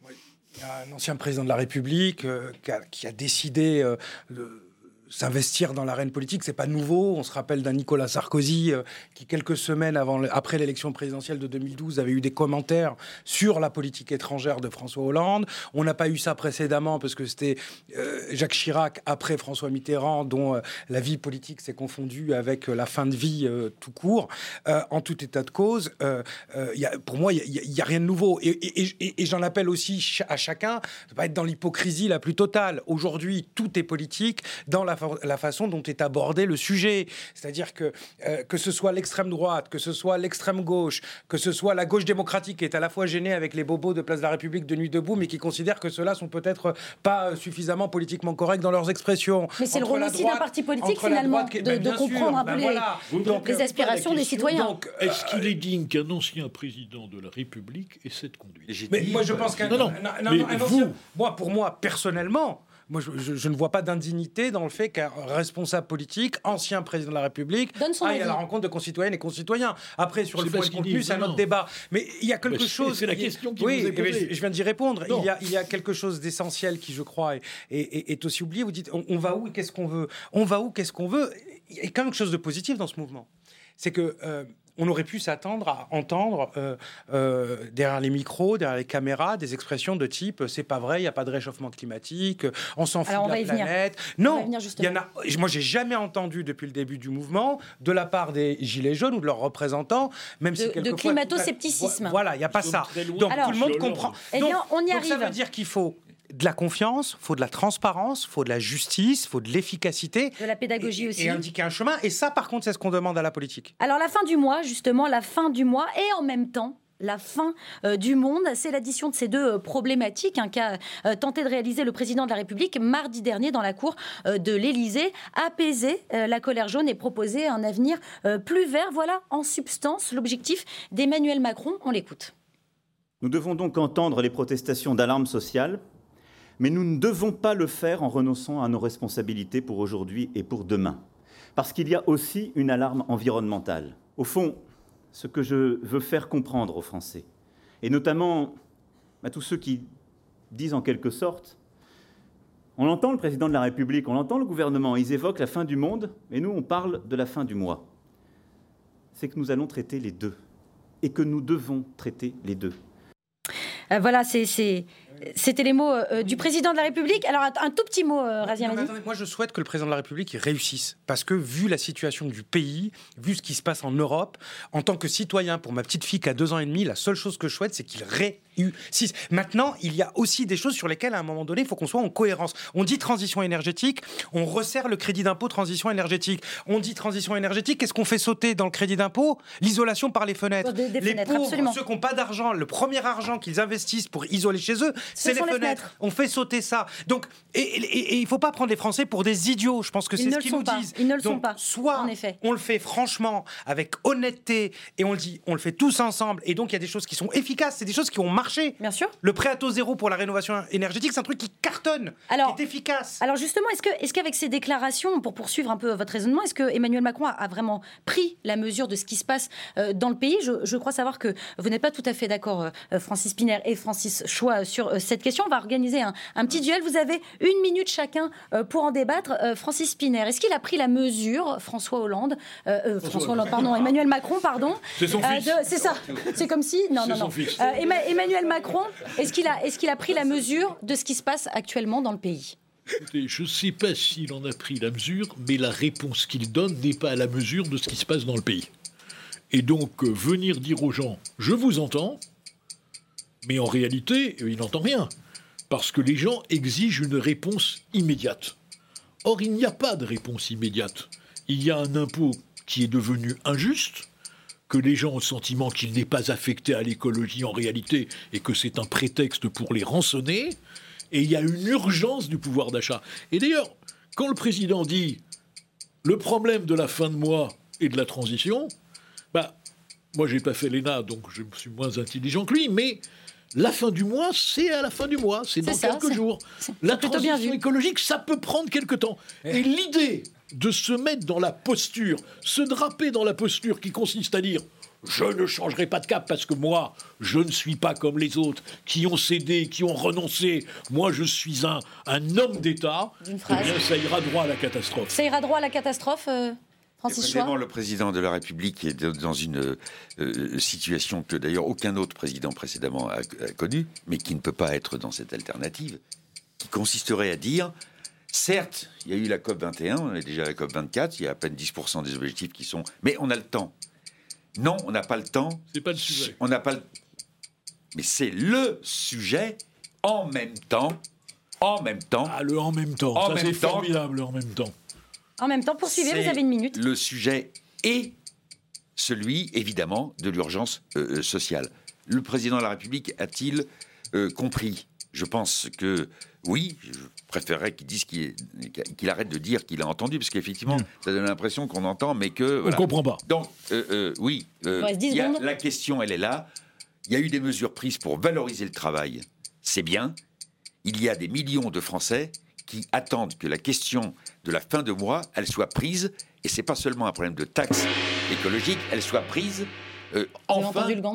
Moi, Il y a un ancien président de la République euh, qui, a, qui a décidé euh, de s'investir dans l'arène politique. C'est pas nouveau. On se rappelle d'un Nicolas Sarkozy euh, qui, quelques semaines avant, après l'élection présidentielle de 2012, avait eu des commentaires sur la politique étrangère de François Hollande. On n'a pas eu ça précédemment parce que c'était euh, Jacques Chirac après François Mitterrand, dont euh, la vie politique s'est confondue avec la fin de vie tout court. En tout état de cause, pour moi, il n'y a, rien de nouveau. Et, j'en appelle aussi à chacun de pas être dans l'hypocrisie la plus totale. Aujourd'hui, tout est politique dans la, fa- la façon dont est abordé le sujet. C'est-à-dire que euh, que ce soit l'extrême droite, que ce soit l'extrême gauche, que ce soit la gauche démocratique qui est à la fois gênée avec les bobos de Place de la République de Nuit debout, mais qui considère que ceux-là sont peut-être pas suffisamment politiquement corrects dans leurs expressions. Mais c'est le rôle aussi d'un parti politique, finalement, droite de- Ben, comprendre un peu ben les- voilà. Donc, les euh, aspirations des citoyens. Donc, Est-ce qu'il est digne qu'un ancien président de la République ait cette conduite? Mais dit- moi, je pense qu'un Non, non, un- un- mais un vous- ancien- moi, pour moi, personnellement, moi, je, je- je ne vois pas d'indignité dans le fait qu'un responsable politique, ancien président de la République, Donne son aille à la rencontre de concitoyennes et concitoyens. Après, sur le fond et contenu, c'est un autre débat. Mais il y a quelque chose. c'est la question qui oui, vous est posée. je, je viens d'y répondre. Il y, a, il y a quelque chose d'essentiel qui, je crois, est, est- est- est aussi oublié. Vous dites, on, on va où et qu'est-ce qu'on veut? On va où Qu'est-ce qu'on veut? Il y a quand même quelque chose de positif dans ce mouvement. C'est que. euh, on aurait pu s'attendre à entendre euh, euh, derrière les micros, derrière les caméras, des expressions de type c'est pas vrai, il n'y a pas de réchauffement climatique, on s'en fout Alors, on de va la venir. planète. Non, il y en a. Moi, j'ai jamais entendu depuis le début du mouvement, de la part des gilets jaunes ou de leurs représentants, même De- si de climato-scepticisme. Voilà, il n'y a pas ça. Donc Alors, tout le monde comprend. Eh Donc- bien, on y donc ça arrive. veut dire qu'il faut de la confiance, faut de la transparence, faut de la justice, faut de l'efficacité. De la pédagogie et- aussi. Et indiquer un chemin. Et ça, par contre, c'est ce qu'on demande à la politique. Alors la fin du mois, justement, la fin du mois et en même temps la fin euh, du monde, c'est l'addition de ces deux euh, problématiques hein, qu'a euh, tenté de réaliser le président de la République mardi dernier dans la cour euh, de l'Élysée, apaiser euh, la colère jaune et proposer un avenir euh, plus vert. Voilà en substance l'objectif d'Emmanuel Macron. On l'écoute. Nous devons donc entendre les protestations d'alarme sociale, mais nous ne devons pas le faire en renonçant à nos responsabilités pour aujourd'hui et pour demain. Parce qu'il y a aussi une alarme environnementale. Au fond, ce que je veux faire comprendre aux Français, et notamment à tous ceux qui disent en quelque sorte, on entend le président de la République, on entend le gouvernement, ils évoquent la fin du monde, et nous on parle de la fin du mois. C'est que nous allons traiter les deux, et que nous devons traiter les deux. Euh, voilà, c'est- c'était les mots euh, du président de la République. Alors un, tout petit mot, euh, Razia moi, je souhaite que le président de la République il réussisse. Parce que, vu la situation du pays, vu ce qui se passe en Europe, en tant que citoyen, pour ma petite fille qui a deux ans et demi, la seule chose que je souhaite, c'est qu'il réussisse. Maintenant, il y a aussi des choses sur lesquelles, à un moment donné, il faut qu'on soit en cohérence. On dit transition énergétique, on resserre le crédit d'impôt transition énergétique. On dit transition énergétique, qu'est-ce qu'on fait sauter dans le crédit d'impôt? L'isolation par les fenêtres. Des- des les fenêtres, pauvres, absolument. ceux qui n'ont pas d'argent, le premier argent qu'ils investissent pour isoler chez eux, c'est les fenêtres. fenêtres. On fait sauter ça. Donc, et, et- et il faut pas prendre les Français pour des idiots. Je pense que c'est ne ce qu'ils nous pas. disent. Ils ne le Donc, sont pas, Soit en effet. on le fait franchement, avec honnêteté, et on le dit, on le fait tous ensemble. Et donc, il y a des choses qui sont efficaces. C'est des choses qui ont marché. Bien sûr. Le prêt à taux zéro pour la rénovation énergétique, c'est un truc qui cartonne, Alors, qui est efficace. Alors justement, est-ce qu'avec ces déclarations, pour poursuivre un peu votre raisonnement, est-ce que Emmanuel Macron a, a vraiment pris la mesure de ce qui se passe euh, dans le pays? Je, je crois savoir que vous n'êtes pas tout à fait d'accord, euh, Francis Piner et Francis Choix, sur euh, cette question. On va organiser un, un petit duel. Vous avez une minute chacun euh, pour en débattre. Euh, Francis Piner, est-ce qu'il a pris la mesure, François Hollande, euh, François Hollande, pardon, Emmanuel Macron, pardon, C'est son euh, fils. c'est ça. C'est comme si, non, non, son non. fils. Euh, Emma- Emmanuel Macron, est-ce qu'il a, est-ce qu'il a pris la mesure de ce qui se passe actuellement dans le pays? Écoutez, je ne sais pas s'il en a pris la mesure, mais la réponse qu'il donne n'est pas à la mesure de ce qui se passe dans le pays. Et donc, venir dire aux gens, je vous entends, mais en réalité, il n'entend rien. Parce que les gens exigent une réponse immédiate. Or, il n'y a pas de réponse immédiate. Il y a un impôt qui est devenu injuste, que les gens ont le sentiment qu'il n'est pas affecté à l'écologie en réalité et que c'est un prétexte pour les rançonner. Et il y a une urgence du pouvoir d'achat. Et d'ailleurs, quand le président dit le problème de la fin de mois et de la transition, bah, moi j'ai pas fait l'ENA, donc je suis moins intelligent que lui, mais la fin du mois, c'est à la fin du mois, c'est dans ça, quelques jours. La bien transition écologique, ça peut prendre quelque temps. Et l'idée de se mettre dans la posture, se draper dans la posture qui consiste à dire je ne changerai pas de cap parce que moi, je ne suis pas comme les autres qui ont cédé, qui ont renoncé. Moi, je suis un, un homme d'État. Eh bien, ça ira droit à la catastrophe. Ça ira droit à la catastrophe, euh, Francis Choix le président de la République est dans une euh, situation que d'ailleurs aucun autre président précédemment a, a connue, mais qui ne peut pas être dans cette alternative, qui consisterait à dire, certes, il y a eu la COP 21, on est déjà à la COP 24, il y a à peine 10% des objectifs qui sont, mais on a le temps. Non, on n'a pas le temps. C'est pas le sujet. On n'a pas le. Mais c'est le sujet en même temps. En même temps. Ah, le en même temps. En ça, même c'est temps. formidable, le en même temps. En même temps, poursuivez, vous avez une minute. Le sujet est celui, évidemment, de l'urgence euh, euh, sociale. Le président de la République a-t-il euh, compris? Je pense que oui. Je préférerais qu'il dise qu'il qu'il arrête de dire qu'il a entendu, parce qu'effectivement, ça donne l'impression qu'on entend, mais que. On voilà. comprend pas. Donc, euh, euh, oui, euh, Il reste 10 il y a- la question, elle est là. Il y a eu des mesures prises pour valoriser le travail. C'est bien. Il y a des millions de Français qui attendent que la question de la fin de mois, elle soit prise. Et c'est pas seulement un problème de taxe écologique, elle soit prise euh,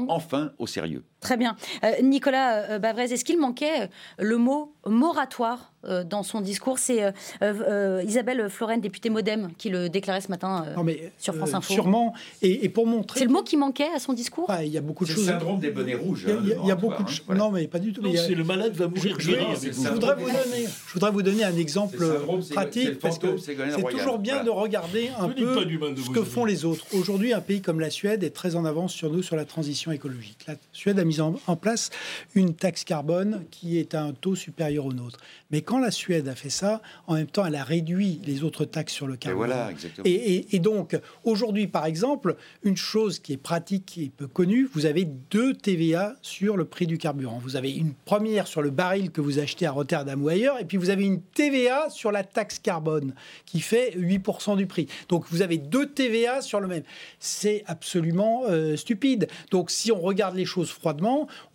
enfin, au sérieux. Très bien. Euh, Nicolas euh, Bavrez, est-ce qu'il manquait euh, le mot moratoire euh, dans son discours? C'est euh, euh, Isabelle Floren, députée Modem, qui le déclarait ce matin euh, Non, mais, sur France euh, Info. Sûrement. Et, et pour montrer. C'est le mot qui manquait à son discours? Ah, Il y a beaucoup de C'est le choses. syndrome des bonnets rouges. Il y a, hein, y a- beaucoup de hein, choses. voilà. Non, mais pas du tout. A- c'est le malade va mourir Je, je- je voudrais vous donner, je voudrais vous donner un exemple syndrome, pratique le parce que c'est toujours bien Voilà. de regarder un dites peu de ce que font les autres. Aujourd'hui, un pays comme la Suède est très en avance sur nous sur la transition écologique. La Suède a mis en, en place une taxe carbone qui est à un taux supérieur au nôtre. Mais quand la Suède a fait ça, en même temps, elle a réduit les autres taxes sur le carbone. voilà, exactement. Et, et- et donc, aujourd'hui, par exemple, une chose qui est pratique et peu connue, vous avez deux TVA sur le prix du carburant. Vous avez une première sur le baril que vous achetez à Rotterdam ou ailleurs, et puis vous avez une TVA sur la taxe carbone qui fait 8% du prix. Donc, vous avez deux TVA sur le même. C'est absolument euh, stupide. Donc, si on regarde les choses froidement,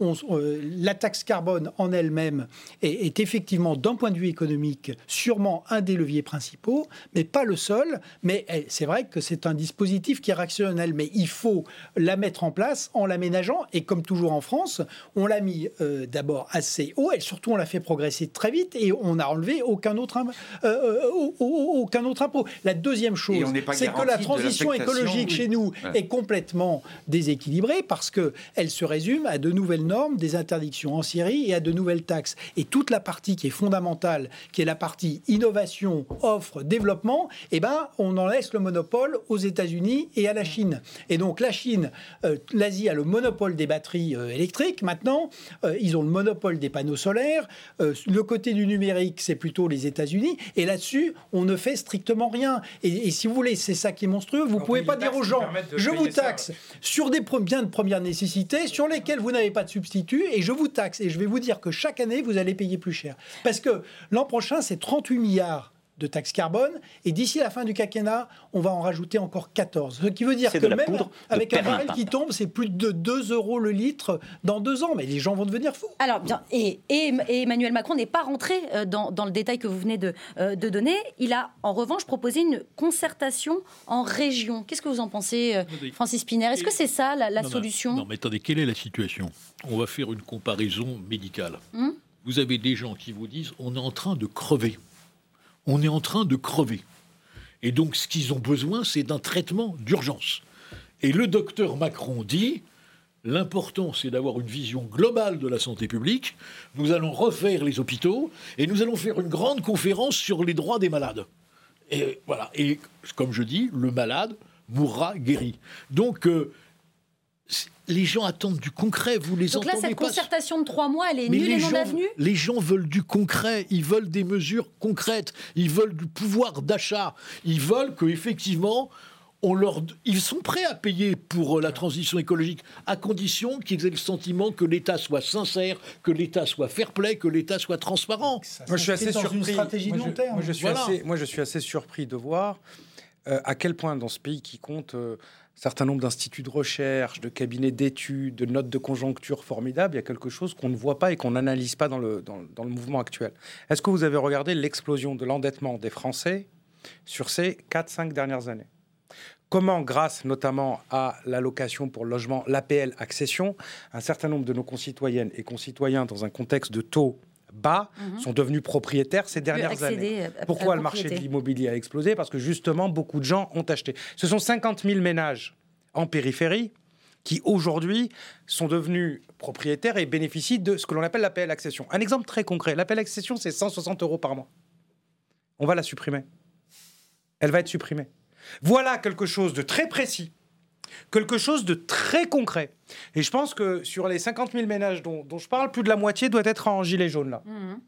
on- euh, la taxe carbone en elle-même est, est effectivement, d'un point de vue économique, sûrement un des leviers principaux, mais pas le seul. Mais eh, c'est vrai que c'est un dispositif qui est rationnel, mais il faut la mettre en place en l'aménageant. Et comme toujours en France, on l'a mis euh, d'abord assez haut, et surtout on l'a fait progresser très vite, et on n'a enlevé aucun autre, euh, aucun autre impôt. La deuxième chose, c'est que la transition écologique oui. chez nous Ouais. est complètement déséquilibrée parce que elle se résume à de nouvelles normes, des interdictions en série et à de nouvelles taxes. Et toute la partie qui est fondamentale, qui est la partie innovation, offre, développement, eh ben, on en laisse le monopole aux États-Unis et à la Chine. Et donc la Chine, euh, l'Asie a le monopole des batteries euh, électriques. Maintenant, euh, ils ont le monopole des panneaux solaires. Le côté du numérique, c'est plutôt les États-Unis. Et là-dessus, on ne fait strictement rien. Et, et si vous voulez, c'est ça qui est monstrueux. Vous On pouvez pas dire aux gens, je vous ça. taxe sur des biens de première nécessité sur lesquels vous n'avez pas de substitut et je vous taxe. Et je vais vous dire que chaque année, vous allez payer plus cher. Parce que l'an prochain, c'est 38 milliards de taxe carbone. Et d'ici la fin du quinquennat, on va en rajouter encore 14. Ce qui veut dire que même avec un baril qui tombe, c'est plus de 2 euros le litre dans deux ans. Mais les gens vont devenir fous. Alors bien, et, et- et Emmanuel Macron n'est pas rentré euh, dans, dans le détail que vous venez de, euh, de donner. Il a en revanche proposé une concertation en région. Qu'est-ce que vous en pensez, euh, Francis Piner Est-ce que c'est ça la, la Non, non, solution? Non, mais attendez, quelle est la situation? On va faire une comparaison médicale. Hmm Vous avez des gens qui vous disent on est en train de crever. On est en train de crever. Et donc, ce qu'ils ont besoin, c'est d'un traitement d'urgence. Et le docteur Macron dit l'important, c'est d'avoir une vision globale de la santé publique. Nous allons refaire les hôpitaux et nous allons faire une grande conférence sur les droits des malades. Et voilà. Et comme je dis, le malade mourra guéri. Donc, euh, les gens attendent du concret. Vous les Donc là, cette pas concertation de trois mois, elle est mais nulle les et non gens, avenue? les gens veulent du concret, ils veulent des mesures concrètes, ils veulent du pouvoir d'achat, ils veulent que effectivement on leur, ils sont prêts à payer pour euh, la transition écologique à condition qu'ils aient le sentiment que l'État soit sincère, que l'État soit fair-play, que l'État soit transparent. Moi, je suis assez dans surpris. une stratégie de moi, long je, terme. moi, je suis Voilà. assez, moi, je suis assez surpris de voir euh, à quel point dans ce pays qui compte euh, certain nombre d'instituts de recherche, de cabinets d'études, de notes de conjoncture formidables, il y a quelque chose qu'on ne voit pas et qu'on n'analyse pas dans le, le mouvement actuel. Est-ce que vous avez regardé l'explosion de l'endettement des Français sur ces 4-5 dernières années? Comment, grâce notamment à l'allocation pour logement, l'APL accession, un certain nombre de nos concitoyennes et concitoyens, dans un contexte de taux bas, Mhm. sont devenus propriétaires ces dernières années. à- à- à Pourquoi le marché de l'immobilier a explosé? Parce que justement, beaucoup de gens ont acheté. Ce sont 50 000 ménages en périphérie qui aujourd'hui sont devenus propriétaires et bénéficient de ce que l'on appelle l'APL accession. Un exemple très concret, l'APL accession, c'est 160 euros par mois. On va la supprimer. Elle va être supprimée. Voilà quelque chose de très précis, quelque chose de très concret. Et je pense que sur les 50 000 ménages dont, dont je parle, plus de la moitié doit être en gilet jaune là Mhm.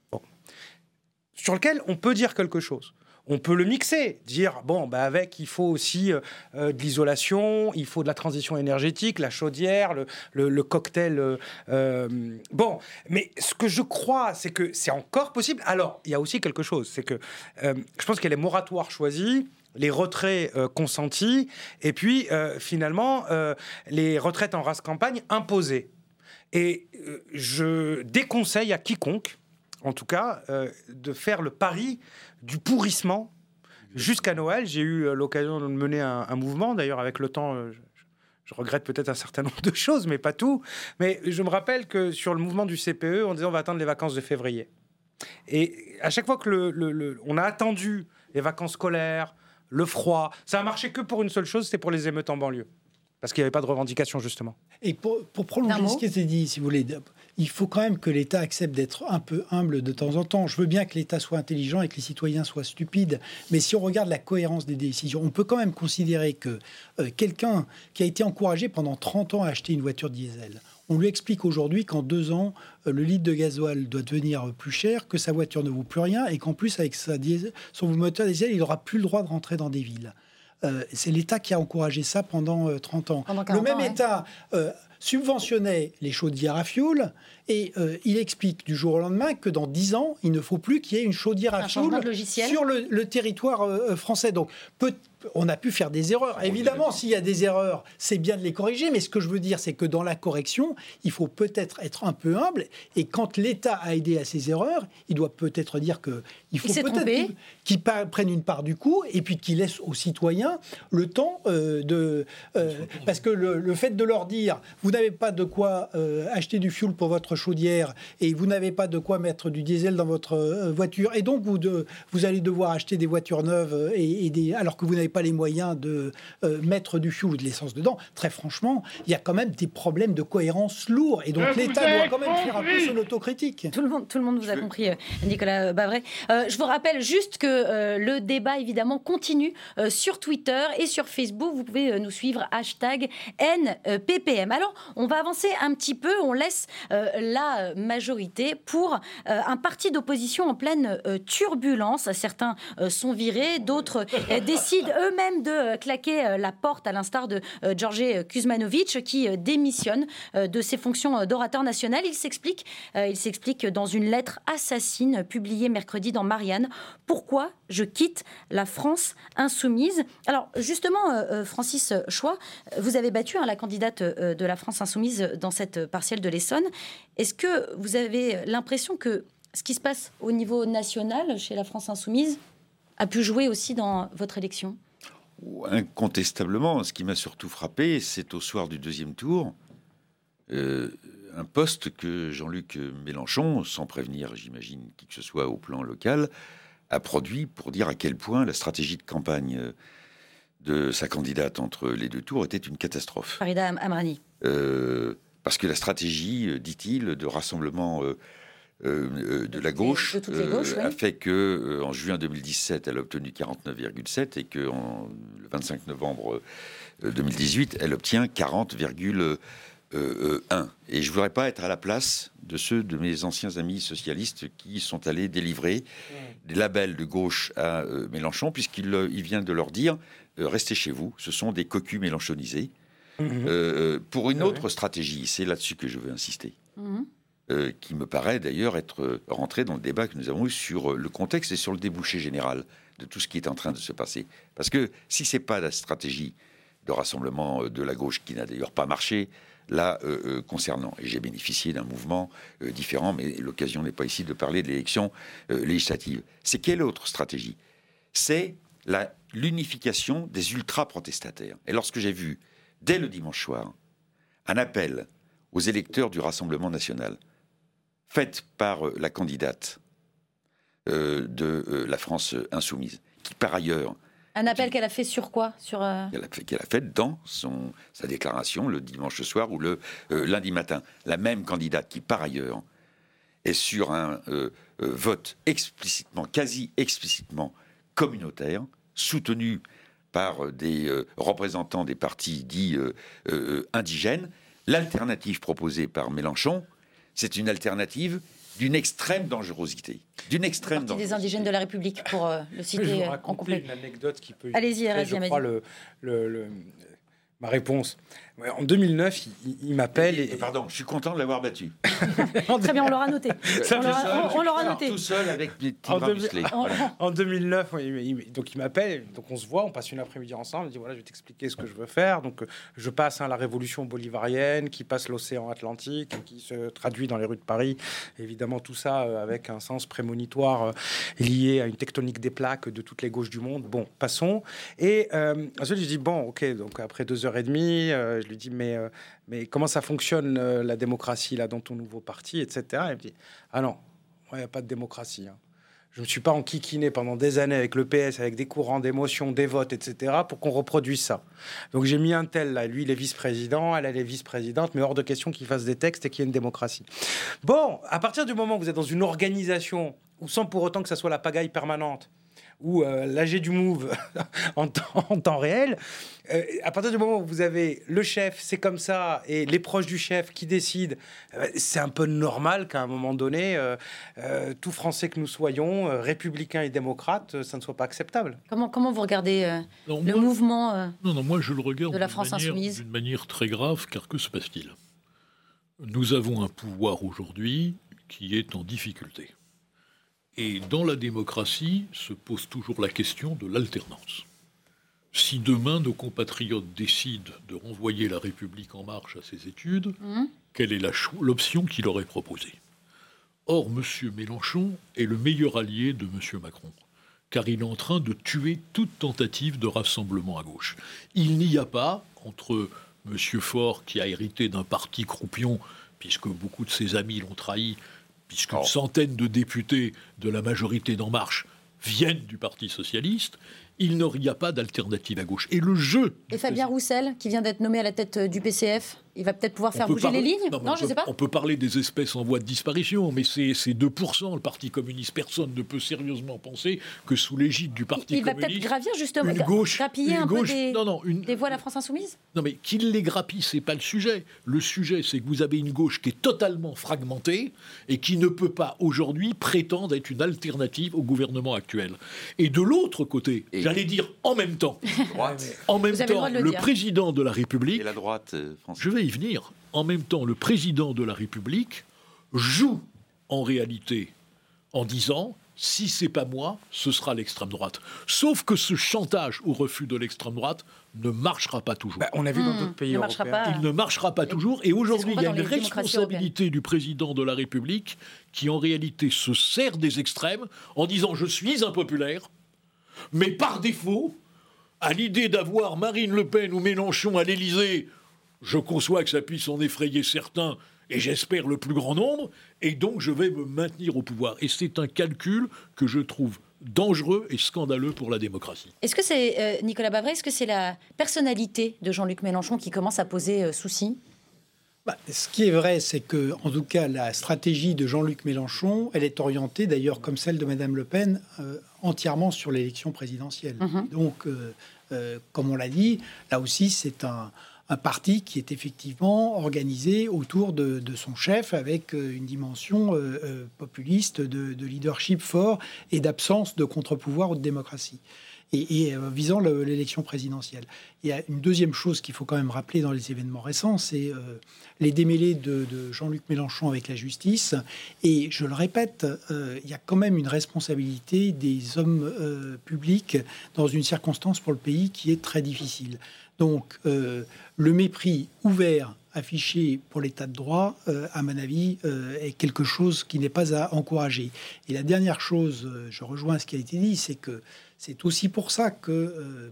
sur lequel on peut dire quelque chose. On peut le mixer, dire bon, bah avec, il faut aussi euh, euh, de l'isolation, il faut de la transition énergétique, la chaudière, le, le- le cocktail. euh, euh, bon, mais ce que je crois, c'est que c'est encore possible. Alors, il y a aussi quelque chose, c'est que euh, je pense qu'il y a les moratoires choisis, les retraits euh, consentis, et puis euh, finalement euh, les retraites en race campagne imposées. Et je déconseille à quiconque, en tout cas, de faire le pari du pourrissement jusqu'à Noël. J'ai eu l'occasion de mener un, mouvement, d'ailleurs, avec le temps. je, regrette peut-être un certain nombre de choses, mais pas tout. Mais je me rappelle que sur le mouvement du CPE, on disait on va attendre les vacances de février. Et à chaque fois que le- on a attendu les vacances scolaires, le froid, ça a marché que pour une seule chose, c'était pour les émeutes en banlieue. Parce qu'il n'y avait pas de revendication, justement. Et pour, prolonger ce qui était dit, si vous voulez, il faut quand même que l'État accepte d'être un peu humble de temps en temps. Je veux bien que l'État soit intelligent et que les citoyens soient stupides, mais si on regarde la cohérence des décisions, on peut quand même considérer que euh, quelqu'un qui a été encouragé pendant 30 ans à acheter une voiture diesel, on lui explique aujourd'hui qu'en deux ans, euh, le litre de gasoil doit devenir plus cher, que sa voiture ne vaut plus rien et qu'en plus, avec sa diesel- son moteur diesel, il n'aura plus le droit de rentrer dans des villes. Euh, c'est l'État qui a encouragé ça pendant euh, 30 ans. Pendant le 40 même ans, ouais. État euh, subventionnait les chaudières à fioul et il explique du jour au lendemain que dans 10 ans, il ne faut plus qu'il y ait une chaudière Un à changement fioul sur le, le territoire français. Donc, peut- on a pu faire des erreurs. Évidemment, s'il y a des erreurs, c'est bien de les corriger, mais ce que je veux dire, c'est que dans la correction, il faut peut-être être un peu humble. Et quand l'État a aidé à ces erreurs, il doit peut-être dire que il faut peut-être qu'il qu'il prenne une part du coup et puis qu'il laisse aux citoyens le temps euh, de... euh, parce que le, le fait de leur dire, vous n'avez pas de quoi euh, acheter du fuel pour votre chaudière et vous n'avez pas de quoi mettre du diesel dans votre voiture et donc vous, de, vous allez devoir acheter des voitures neuves et, et des, alors que vous n'avez pas les moyens de euh, mettre du fuel ou de l'essence dedans, très franchement, il y a quand même des problèmes de cohérence lourds et donc vous l'État doit quand même faire un peu son autocritique. Tout le monde, tout le monde vous a compris, euh, Nicolas Bavray. Euh, je vous rappelle juste que euh, le débat, évidemment, continue euh, sur Twitter et sur Facebook. Vous pouvez euh, nous suivre, hashtag NPPM. Alors, on va avancer un petit peu, on laisse euh, la majorité pour euh, un parti d'opposition en pleine euh, turbulence. Certains sont virés, d'autres décident eux-mêmes de claquer la porte, à l'instar de Georges Kuzmanovic, qui démissionne de ses fonctions d'orateur national. Il s'explique, il s'explique dans une lettre assassine publiée mercredi dans Marianne. Pourquoi je quitte la France insoumise? Alors justement, Francis Choix, vous avez battu hein, la candidate de la France insoumise dans cette partielle de l'Essonne. Est-ce que vous avez l'impression que ce qui se passe au niveau national chez la France insoumise a pu jouer aussi dans votre élection? Incontestablement, ce qui m'a surtout frappé, c'est au soir du deuxième tour, euh, un poste que Jean-Luc Mélenchon, sans prévenir, j'imagine, qui que ce soit au plan local, a produit pour dire à quel point la stratégie de campagne de sa candidate entre les deux tours était une catastrophe. Farida Amrani. Euh, parce que la stratégie, euh, dit-il, de rassemblement euh, de la gauche, a fait que en juin 2017, elle a obtenu 49,7 et que le 25 novembre 2018, elle obtient 40,1. Et je voudrais pas être à la place de ceux de mes anciens amis socialistes qui sont allés délivrer des labels de gauche à Mélenchon, puisqu'il il vient de leur dire restez chez vous, ce sont des cocus mélenchonisés. Mhm. Euh, pour une autre stratégie, c'est là-dessus que je veux insister, mhm. Euh, qui me paraît d'ailleurs être rentré dans le débat que nous avons eu sur le contexte et sur le débouché général de tout ce qui est en train de se passer. Parce que si c'est pas la stratégie de rassemblement de la gauche qui n'a d'ailleurs pas marché, là euh, concernant, et j'ai bénéficié d'un mouvement différent, mais l'occasion n'est pas ici de parler de l'élection législative. C'est quelle autre stratégie? C'est l'unification des ultra-protestataires. Et lorsque j'ai vu dès le dimanche soir, un appel aux électeurs du Rassemblement national, fait par euh, la candidate euh, de euh, la France insoumise, qui par ailleurs... Un appel qu'elle a fait sur quoi? Sur, Qu'elle a, fait dans son, sa déclaration le dimanche soir ou le lundi matin. La même candidate qui par ailleurs est sur un vote explicitement, quasi explicitement communautaire, soutenu par des euh, représentants des partis dits euh, indigènes. L'alternative proposée par Mélenchon, c'est une alternative d'une extrême dangerosité. D'une extrême dangerosité. des indigènes de la République, pour le citer en complet. une anecdote qui peut... Allez-y, allez-y, le, le, ma réponse. En 2009, il, m'appelle et... Pardon, je suis content de l'avoir battu. Très bien, on l'aura noté. on l'aura noté. Tout seul avec mes petits en, en, en, 2009, donc il m'appelle, donc on se voit, on passe une après-midi ensemble. Il dit voilà, je vais t'expliquer ce que je veux faire. Donc je passe à la révolution bolivarienne, qui passe l'océan Atlantique, qui se traduit dans les rues de Paris. Évidemment, tout ça euh, avec un sens prémonitoire euh, lié à une tectonique des plaques de toutes les gauches du monde. Bon, passons. Et euh, ensuite, je dis bon, ok, donc après deux heures et demie, je lui dis mais, euh, mais comment ça fonctionne euh, la démocratie là dans ton nouveau parti, etc. Et il me dit ah non, il n'y a pas de démocratie. Hein. Je ne suis pas enquiquiné pendant des années avec le PS, avec des courants d'émotion, des votes, etc., pour qu'on reproduise ça. Donc j'ai mis un tel là, lui il est vice-président, elle elle est vice-présidente, mais hors de question qu'il fasse des textes et qu'il y ait une démocratie. Bon, à partir du moment où vous êtes dans une organisation, ou sans pour autant que ça soit la pagaille permanente, ou euh, l'AG du Move en, temps, réel, euh, à partir du moment où vous avez le chef, c'est comme ça, et les proches du chef qui décident, euh, c'est un peu normal qu'à un moment donné, tout Français que nous soyons, républicains et démocrates, ça ne soit pas acceptable. Comment, comment vous regardez le mouvement non, non, moi je le regarde de la France insoumise D'une manière très grave, car que se passe-t-il? Nous avons un pouvoir aujourd'hui qui est en difficulté. Et dans la démocratie se pose toujours la question de l'alternance. Si demain nos compatriotes décident de renvoyer la République en marche à ses études, mmh. quelle est l'option qui leur est proposée? Or, M. Mélenchon est le meilleur allié de M. Macron, car il est en train de tuer toute tentative de rassemblement à gauche. Il n'y a pas, entre M. Faure, qui a hérité d'un parti croupion, puisque beaucoup de ses amis l'ont trahi, puisqu'une centaine de députés de la majorité d'En Marche viennent du Parti socialiste, il n'y a pas d'alternative à gauche. Et le jeu. Et Fabien Roussel, qui vient d'être nommé à la tête euh, du PCF, il va peut-être pouvoir On faire peut bouger parler- les lignes Non, je peut- ne sais pas. On peut parler des espèces en voie de disparition, mais c'est c'est 2%. Le Parti communiste, personne ne peut sérieusement penser que sous l'égide du Parti Il va peut-être communiste. gravir justement, une gauche, grappiller une un gauche- peu des, non, non, une- des voix à la France Insoumise Non, mais qu'il les grappille, c'est pas le sujet. Le sujet, c'est que vous avez une gauche qui est totalement fragmentée et qui ne peut pas aujourd'hui prétendre être une alternative au gouvernement actuel. Et de l'autre côté, j'allais dire en même temps, en même Vous temps, le président de la République, Et la droite euh, française. je vais y venir, en même temps, le président de la République joue en réalité en disant si c'est pas moi, ce sera l'extrême droite. Sauf que ce chantage au refus de l'extrême droite ne marchera pas toujours. on a vu dans d'autres pays ne marchera européens. pas. Il ne marchera pas toujours. Et aujourd'hui, il y a une responsabilité du président de la République qui, en réalité, se sert des extrêmes en disant je suis impopulaire, mais par défaut, à l'idée d'avoir Marine Le Pen ou Mélenchon à l'Élysée, je conçois que ça puisse en effrayer certains. Et j'espère le plus grand nombre, et donc je vais me maintenir au pouvoir. Et c'est un calcul que je trouve dangereux et scandaleux pour la démocratie. Est-ce que c'est, euh, Nicolas Bavray, est-ce que c'est la personnalité de Jean-Luc Mélenchon qui commence à poser euh, souci? Bah, ce qui est vrai, c'est que, en tout cas, la stratégie de Jean-Luc Mélenchon, elle est orientée, d'ailleurs, comme celle de Madame Le Pen, euh, entièrement sur l'élection présidentielle. Mhm. Donc, euh, euh, comme on l'a dit, là aussi, c'est un, un parti qui est effectivement organisé autour de, son chef, avec euh, une dimension euh, euh, populiste de, de leadership fort et d'absence de contre-pouvoir ou de démocratie et, visant le- l'élection présidentielle. Il y a une deuxième chose qu'il faut quand même rappeler dans les événements récents, c'est les démêlés de, Jean-Luc Mélenchon avec la justice. Et je le répète, il y a quand même une responsabilité des hommes publics dans une circonstance pour le pays qui est très difficile. Donc, euh, le mépris ouvert affiché pour l'état de droit, euh, à mon avis, euh, est quelque chose qui n'est pas à encourager. Et la dernière chose, je rejoins ce qui a été dit, c'est que c'est aussi pour ça que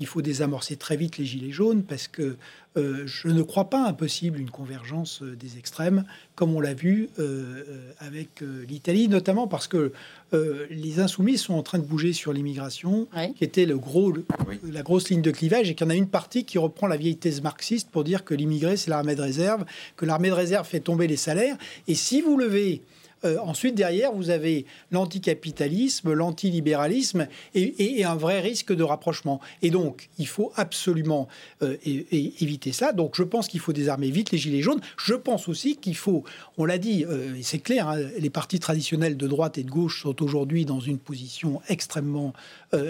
il faut désamorcer très vite les gilets jaunes, parce que euh, je ne crois pas impossible une convergence euh, des extrêmes, comme on l'a vu euh, avec euh, l'Italie, notamment parce que euh, les insoumis sont en train de bouger sur l'immigration, qui était le gros, le- la grosse ligne de clivage, et qu'il y en a une partie qui reprend la vieille thèse marxiste pour dire que l'immigré, c'est l'armée de réserve, que l'armée de réserve fait tomber les salaires. Et si vous levez euh, ensuite, derrière, vous avez l'anticapitalisme, l'antilibéralisme et, et- un vrai risque de rapprochement. Et donc, il faut absolument euh, éviter ça. Donc, je pense qu'il faut désarmer vite les gilets jaunes. Je pense aussi qu'il faut, on l'a dit, euh, et c'est clair, hein, les partis traditionnels de droite et de gauche sont aujourd'hui dans une position extrêmement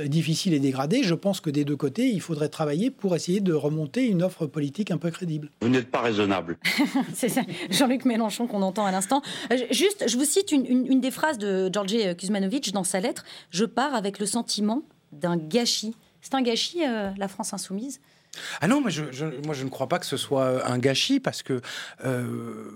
difficile et dégradée. Je pense que des deux côtés, il faudrait travailler pour essayer de remonter une offre politique un peu crédible. Vous n'êtes pas raisonnable. C'est ça, Jean-Luc Mélenchon qu'on entend à l'instant. Euh, Juste, je vous cite une, une- une des phrases de Georgi Kuzmanovic dans sa lettre. Je pars avec le sentiment d'un gâchis. C'est un gâchis, euh, la France insoumise? Ah non, moi je, moi je ne crois pas que ce soit euh, un gâchis parce que euh,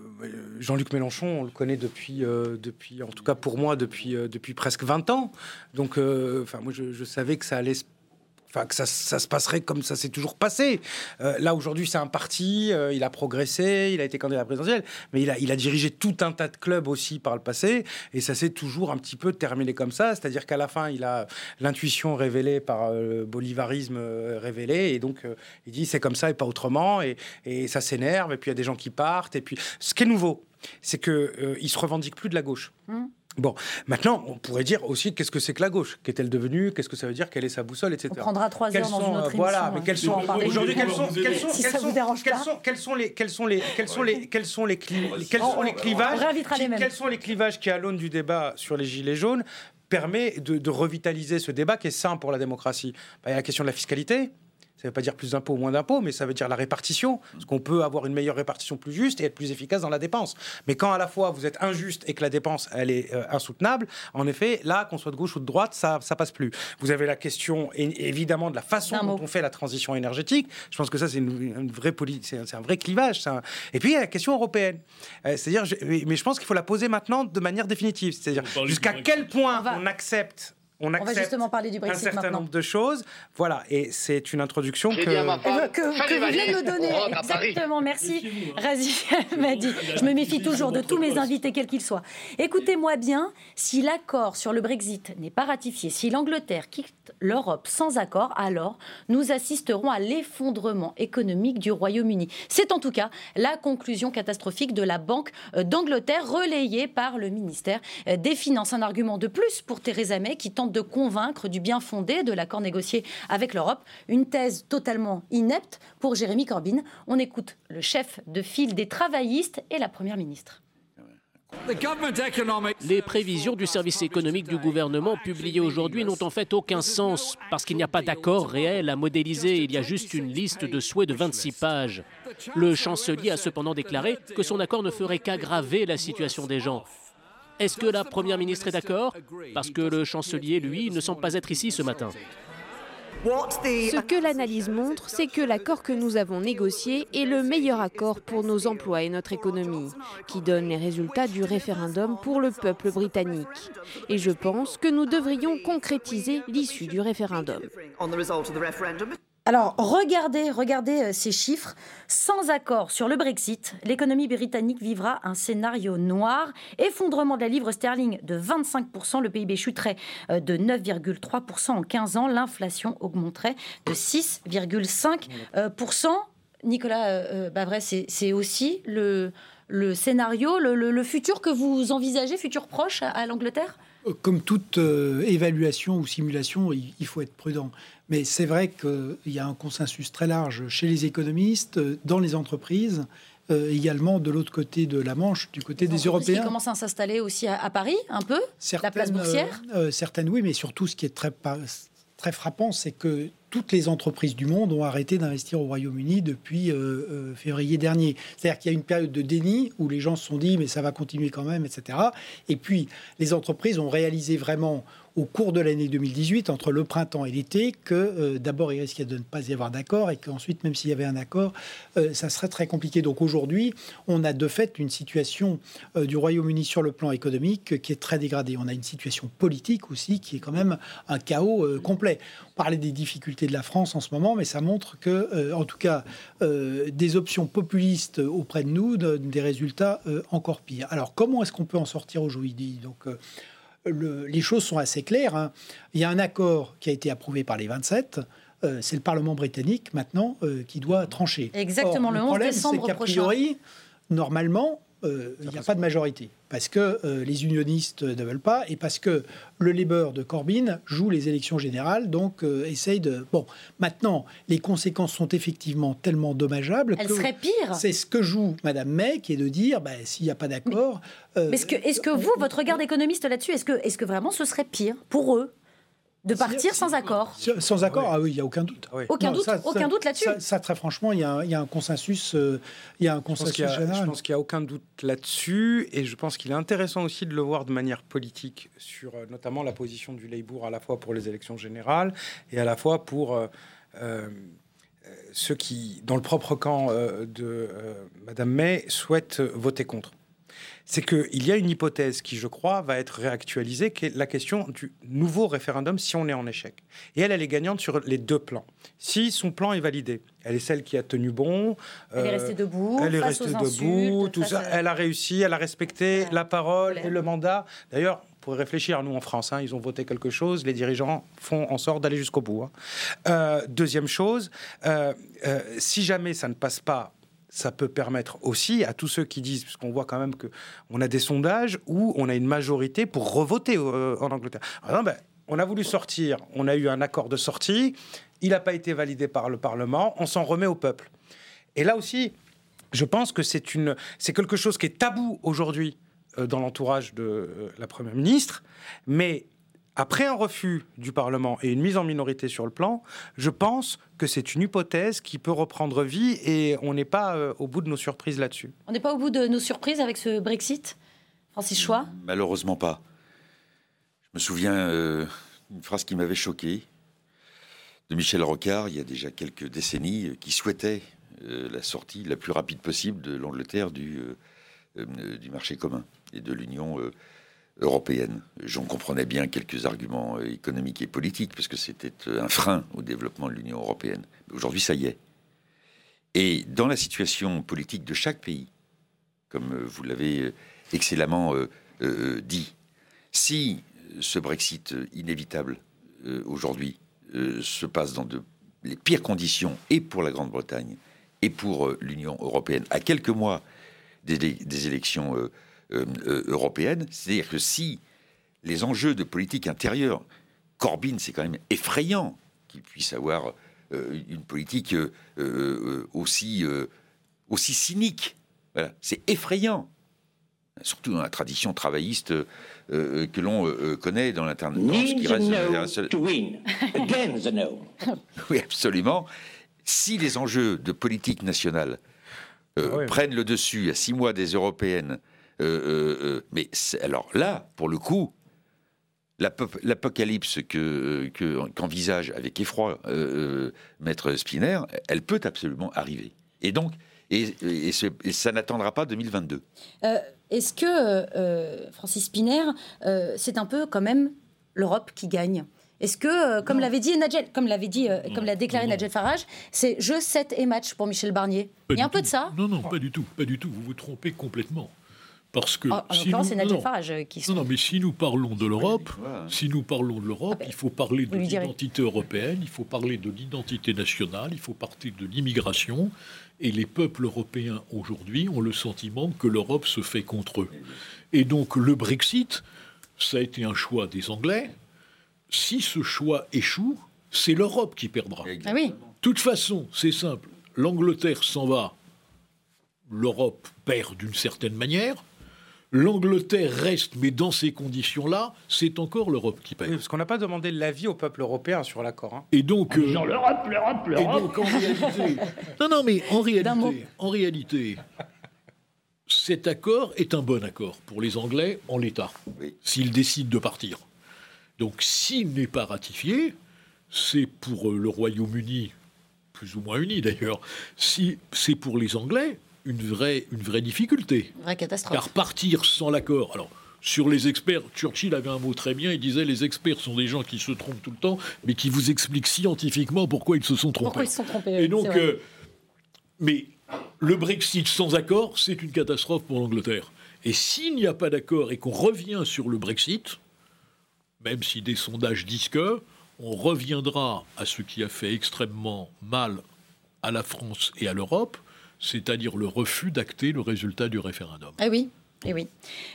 Jean-Luc Mélenchon, on le connaît depuis, euh, depuis, en tout cas pour moi, depuis, presque 20 ans. Donc, moi je, savais que ça allait Enfin, que ça, se passerait comme ça s'est toujours passé. Euh, là, aujourd'hui, c'est un parti, euh, il a progressé, il a été candidat à la présidentielle, mais il a, dirigé tout un tas de clubs aussi par le passé, et ça s'est toujours un petit peu terminé comme ça. C'est-à-dire qu'à la fin, il a l'intuition révélée par euh, le bolivarisme révélé, et donc il dit c'est comme ça et pas autrement, et, ça s'énerve, et puis il y a des gens qui partent, et puis ce qui est nouveau, c'est euh, il se revendique plus de la gauche. Bon, maintenant, on pourrait dire aussi qu'est-ce que c'est que la gauche? Qu'est-elle devenue? Qu'est-ce que ça veut dire? Quelle est sa boussole, etc. On prendra trois heures dans une euh, autre Voilà, émission, mais hein, quelles sont aujourd'hui quelles sont quelles quels sont quels sont les quels sont les quels sont les quels sont les cli- quels sont les clivages On réinvitera qui- les mêmes. quels sont les clivages qui à l'aune du débat sur les gilets jaunes permet de, de revitaliser ce débat qui est sain pour la démocratie? Bah, Il y a la question de la fiscalité. Ça ne veut pas dire plus d'impôts ou moins d'impôts, mais ça veut dire la répartition. Parce qu'on peut avoir une meilleure répartition plus juste et être plus efficace dans la dépense. Mais quand à la fois vous êtes injuste et que la dépense, elle est euh, insoutenable, en effet, là, qu'on soit de gauche ou de droite, ça ça passe plus. Vous avez la question, évidemment, de la façon dont on fait la transition énergétique. Je pense que ça, c'est une, une vraie poli- c'est un, vrai clivage. un- Et puis, il y a la question européenne. Euh, C'est-à-dire, je- mais mais je pense qu'il faut la poser maintenant de manière définitive. C'est-à-dire, jusqu'à quel point on accepte on va justement parler du un Brexit certain maintenant. nombre de choses. Voilà, et c'est une introduction que... Que, que vous venez de me donner. Exactement, merci. Razi m'a dit. Je me méfie toujours de tous mes invités, quels qu'ils soient. Écoutez-moi bien, si l'accord sur le Brexit n'est pas ratifié, si l'Angleterre quitte l'Europe sans accord, alors nous assisterons à l'effondrement économique du Royaume-Uni. C'est en tout cas la conclusion catastrophique de la Banque d'Angleterre, relayée par le ministère des Finances. Un argument de plus pour Theresa May qui tente de convaincre du bien fondé de l'accord négocié avec l'Europe. Une thèse totalement inepte pour Jérémy Corbyn. On écoute le chef de file des travaillistes et la première ministre. Les prévisions du service économique du gouvernement publiées aujourd'hui n'ont en fait aucun sens parce qu'il n'y a pas d'accord réel à modéliser, il y a juste une liste de souhaits de 26 pages. Le chancelier a cependant déclaré que son accord ne ferait qu'aggraver la situation des gens. Est-ce que la Première ministre est d'accord? Parce que le chancelier, lui, ne semble pas être ici ce matin. Ce que l'analyse montre, c'est que l'accord que nous avons négocié est le meilleur accord pour nos emplois et notre économie, qui donne les résultats du référendum pour le peuple britannique. Et je pense que nous devrions concrétiser l'issue du référendum. Alors, regardez, regardez euh, ces chiffres. Sans accord sur le Brexit, l'économie britannique vivra un scénario noir. Effondrement de la livre sterling de 25%, le PIB chuterait euh, de 9,3% en 15 ans, l'inflation augmenterait de 6,5%. Nicolas euh, Bavray, c'est c'est aussi le, scénario, le, futur que vous envisagez, futur proche à, l'Angleterre? Comme toute évaluation ou simulation, il faut être prudent. Mais c'est vrai qu'il y a un consensus très large chez les économistes, euh, dans les entreprises, euh, également de l'autre côté de la Manche, du côté des Européens. qui commencent à s'installer aussi à, à Paris, un peu La place Certaines, boursière euh, euh, certaines, oui, mais surtout, ce qui est très, très frappant, c'est que toutes les entreprises du monde ont arrêté d'investir au Royaume-Uni depuis euh, euh, février dernier. C'est-à-dire qu'il y a une période de déni où les gens se sont dit, mais ça va continuer quand même, etc. Et puis, les entreprises ont réalisé vraiment au cours de l'année 2018, entre le printemps et l'été, que euh, d'abord il risquait de ne pas y avoir d'accord et qu'ensuite, même s'il y avait un accord, euh, ça serait très compliqué. Donc aujourd'hui, on a de fait une situation euh, du Royaume-Uni sur le plan économique qui est très dégradée. On a une situation politique aussi qui est quand même un chaos complet. On parlait des difficultés de la France en ce moment, mais ça montre que, en tout cas, des options populistes auprès de nous donnent des résultats encore pires. Alors comment est-ce qu'on peut en sortir aujourd'hui le- les choses sont assez claires. hein. Il y a un accord qui a été approuvé par les 27. Euh, c'est le Parlement britannique maintenant euh, qui doit trancher. Exactement, Or, le 11 problème, décembre c'est qu'a prochain. priori, normalement, euh, il n'y a pas de majorité parce que euh, les unionistes ne veulent pas et parce que le Labour de Corbyn joue les élections générales, donc euh, essaye de. Bon, maintenant, les conséquences sont effectivement tellement dommageables Elle que serait pire. C'est ce que joue Madame May, qui est de dire, bah, s'il n'y a pas d'accord. euh, Mais Est-ce que, est-ce que vous, votre regard d'économiste là-dessus, est-ce que, est-ce que vraiment ce serait pire pour eux? De partir sans accord Sans- accord, ah oui, il n'y a aucun doute. Aucun doute- aucun doute là-dessus. Ça, ça, très franchement, il y, a un- il y a un consensus, euh, il y a un Je pense consensus général. je pense qu'il n'y a aucun doute là-dessus, et je pense qu'il est intéressant aussi de le voir de manière politique sur euh, notamment la position du Labour à la fois pour les élections générales et à la fois pour euh, ceux qui, dans le propre camp euh, de euh, Madame May, souhaitent voter contre. C'est qu'il y a une hypothèse qui, je crois, va être réactualisée, qui est la question du nouveau référendum si on est en échec. Et elle, elle est gagnante sur les deux plans. Si son plan est validé, elle est celle qui a tenu bon. Elle est euh, restée debout, Elle est restée debout, tout ça. à- Elle a réussi, elle a respecté la parole et le mandat. D'ailleurs, pourrait réfléchir, nous en France, hein, ils ont voté quelque chose, les dirigeants font en sorte d'aller jusqu'au bout. hein. Euh, deuxième chose, euh, euh, si jamais ça ne passe pas, ça peut permettre aussi à tous ceux qui disent, parce qu'on voit quand même que on a des sondages où on a une majorité pour revoter euh, en Angleterre. Alors, ben, on a voulu sortir, on a eu un accord de sortie, il n'a pas été validé par le Parlement, on s'en remet au peuple. Et là aussi, je pense que c'est une, c'est quelque chose qui est tabou aujourd'hui euh, dans l'entourage de euh, la première ministre, mais après un refus du Parlement et une mise en minorité sur le plan, je pense que c'est une hypothèse qui peut reprendre vie et on n'est pas euh, au bout de nos surprises là-dessus. On n'est pas au bout de nos surprises avec ce Brexit Francis Choix Malheureusement pas. Je me souviens euh, d'une phrase qui m'avait choqué de Michel Rocard, il y a déjà quelques décennies, euh, qui souhaitait euh, la sortie la plus rapide possible de l'Angleterre du, euh, euh, du marché commun et de l'Union euh, européenne. J'en comprenais bien quelques arguments économiques et politiques, parce que c'était un frein au développement de l'Union européenne. Aujourd'hui, ça y est. Et dans la situation politique de chaque pays, comme vous l'avez excellemment dit, si ce Brexit inévitable aujourd'hui se passe dans les pires conditions, et pour la Grande-Bretagne, et pour l'Union européenne, à quelques mois des, élections euh, euh, euh, européennes. C'est-à-dire que si les enjeux de politique intérieure, Corbyn, c'est quand même effrayant qu'il puisse avoir une politique aussi, aussi cynique. Voilà. C'est effrayant surtout dans la tradition travailliste que l'on connaît dans l'interne. oui, absolument. Si les enjeux de politique nationale euh, ah prennent le dessus à six mois des européennes. Euh, euh, mais alors là, pour le coup, l'apocalypse que, qu'envisage avec effroi Maître Spinner, elle peut absolument arriver. Et donc, et, ça n'attendra pas 2022. Est-ce que, Francis Spinner, c'est un peu quand même l'Europe qui gagne? Est-ce que, euh, comme l'avait dit comme l'avait dit, euh, comme l'a déclaré Nadjet Farage, c'est jeu 7 et match pour Michel Barnier Il y a un peu de ça? Non, non, pas du tout, pas du tout. Vous vous trompez complètement. Parce que ah, si nous, c'est non, Farage qui non, non, mais si nous parlons de l'Europe, si nous parlons de l'Europe, ah ben, il faut parler de l'identité européenne, il faut parler de l'identité nationale, il faut parler de l'immigration. Et les peuples européens aujourd'hui ont le sentiment que l'Europe se fait contre eux. Et donc le Brexit, ça a été un choix des Anglais, si ce choix échoue, c'est l'Europe qui perdra. Ah oui. De toute façon, c'est simple. L'Angleterre s'en va, l'Europe perd d'une certaine manière. L'Angleterre reste, mais dans ces conditions-là, c'est encore l'Europe qui perd. parce qu'on n'a pas demandé l'avis au peuple européen sur l'accord. Hein. Et donc, euh, l'Europe, l'Europe, l'Europe. en réalité, non, non, mais en réalité, en réalité, cet accord est un bon accord pour les Anglais en l'état, s'ils décident de partir. Donc s'il n'est pas ratifié, c'est pour euh, le Royaume-Uni, plus ou moins uni d'ailleurs, si c'est pour les Anglais une vraie, une vraie difficulté. Une vraie catastrophe. Car partir sans l'accord, alors sur les experts, Churchill avait un mot très bien, il disait les experts sont des gens qui se trompent tout le temps, mais qui vous expliquent scientifiquement pourquoi ils se sont trompés. Pourquoi ils se sont trompés Et donc, euh, mais le Brexit sans accord, c'est une catastrophe pour l'Angleterre. Et s'il n'y a pas d'accord et qu'on revient sur le Brexit, même si des sondages disent que, on reviendra à ce qui a fait extrêmement mal à la France et à l'Europe, c'est-à-dire le refus d'acter le résultat du référendum. Ah oui, eh oui.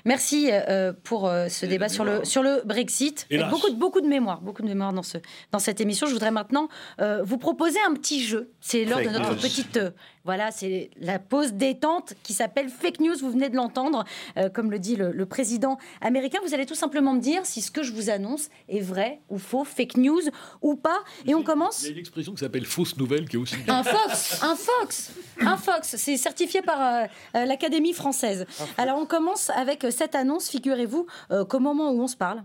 Merci euh, pour euh, ce débat sur le, sur le Brexit. Beaucoup de, beaucoup de mémoire, beaucoup de mémoire dans, ce, dans cette émission. Je voudrais maintenant euh, vous proposer un petit jeu. C'est l'heure de notre petite voilà, c'est la pause détente qui s'appelle fake news. Vous venez de l'entendre, euh, comme le dit le, président américain. Vous allez tout simplement me dire si ce que je vous annonce est vrai ou faux, fake news ou pas. Et on commence. Il y a une expression qui s'appelle fausse nouvelle qui est aussi. Un fox, un fox, un fox. C'est certifié par euh, euh, l'Académie française. Alors on commence avec cette annonce. Figurez-vous qu'au moment où on se parle,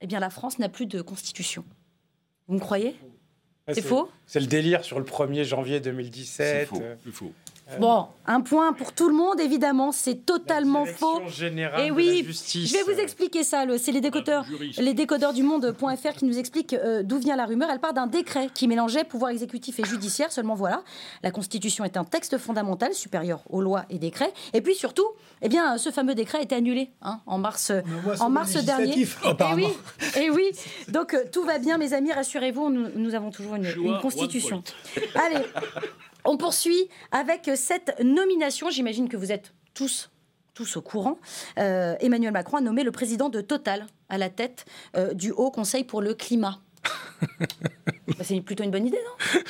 eh bien la France n'a plus de constitution. Vous me croyez? C'est faux C'est le délire sur le 1er janvier 2017. C'est faux. Euh, bon, un point pour tout le monde, évidemment, c'est totalement faux. Et oui, je vais vous expliquer ça. C'est les décodeurs, les décodeurs du monde.fr qui nous expliquent euh, d'où vient la rumeur. Elle part d'un décret qui mélangeait pouvoir exécutif et judiciaire. Seulement voilà, la Constitution est un texte fondamental supérieur aux lois et décrets. Et puis surtout, eh bien, ce fameux décret a été annulé hein, en mars, en mars dernier. Et oui, et oui. Donc euh, tout va bien, mes amis. Rassurez-vous, nous, avons toujours une, une Constitution. Allez. On poursuit avec cette nomination. J'imagine que vous êtes tous tous au courant, euh, Emmanuel Macron a nommé le président de Total à la tête euh, du Haut Conseil pour le climat. Bah, c'est plutôt une bonne idée,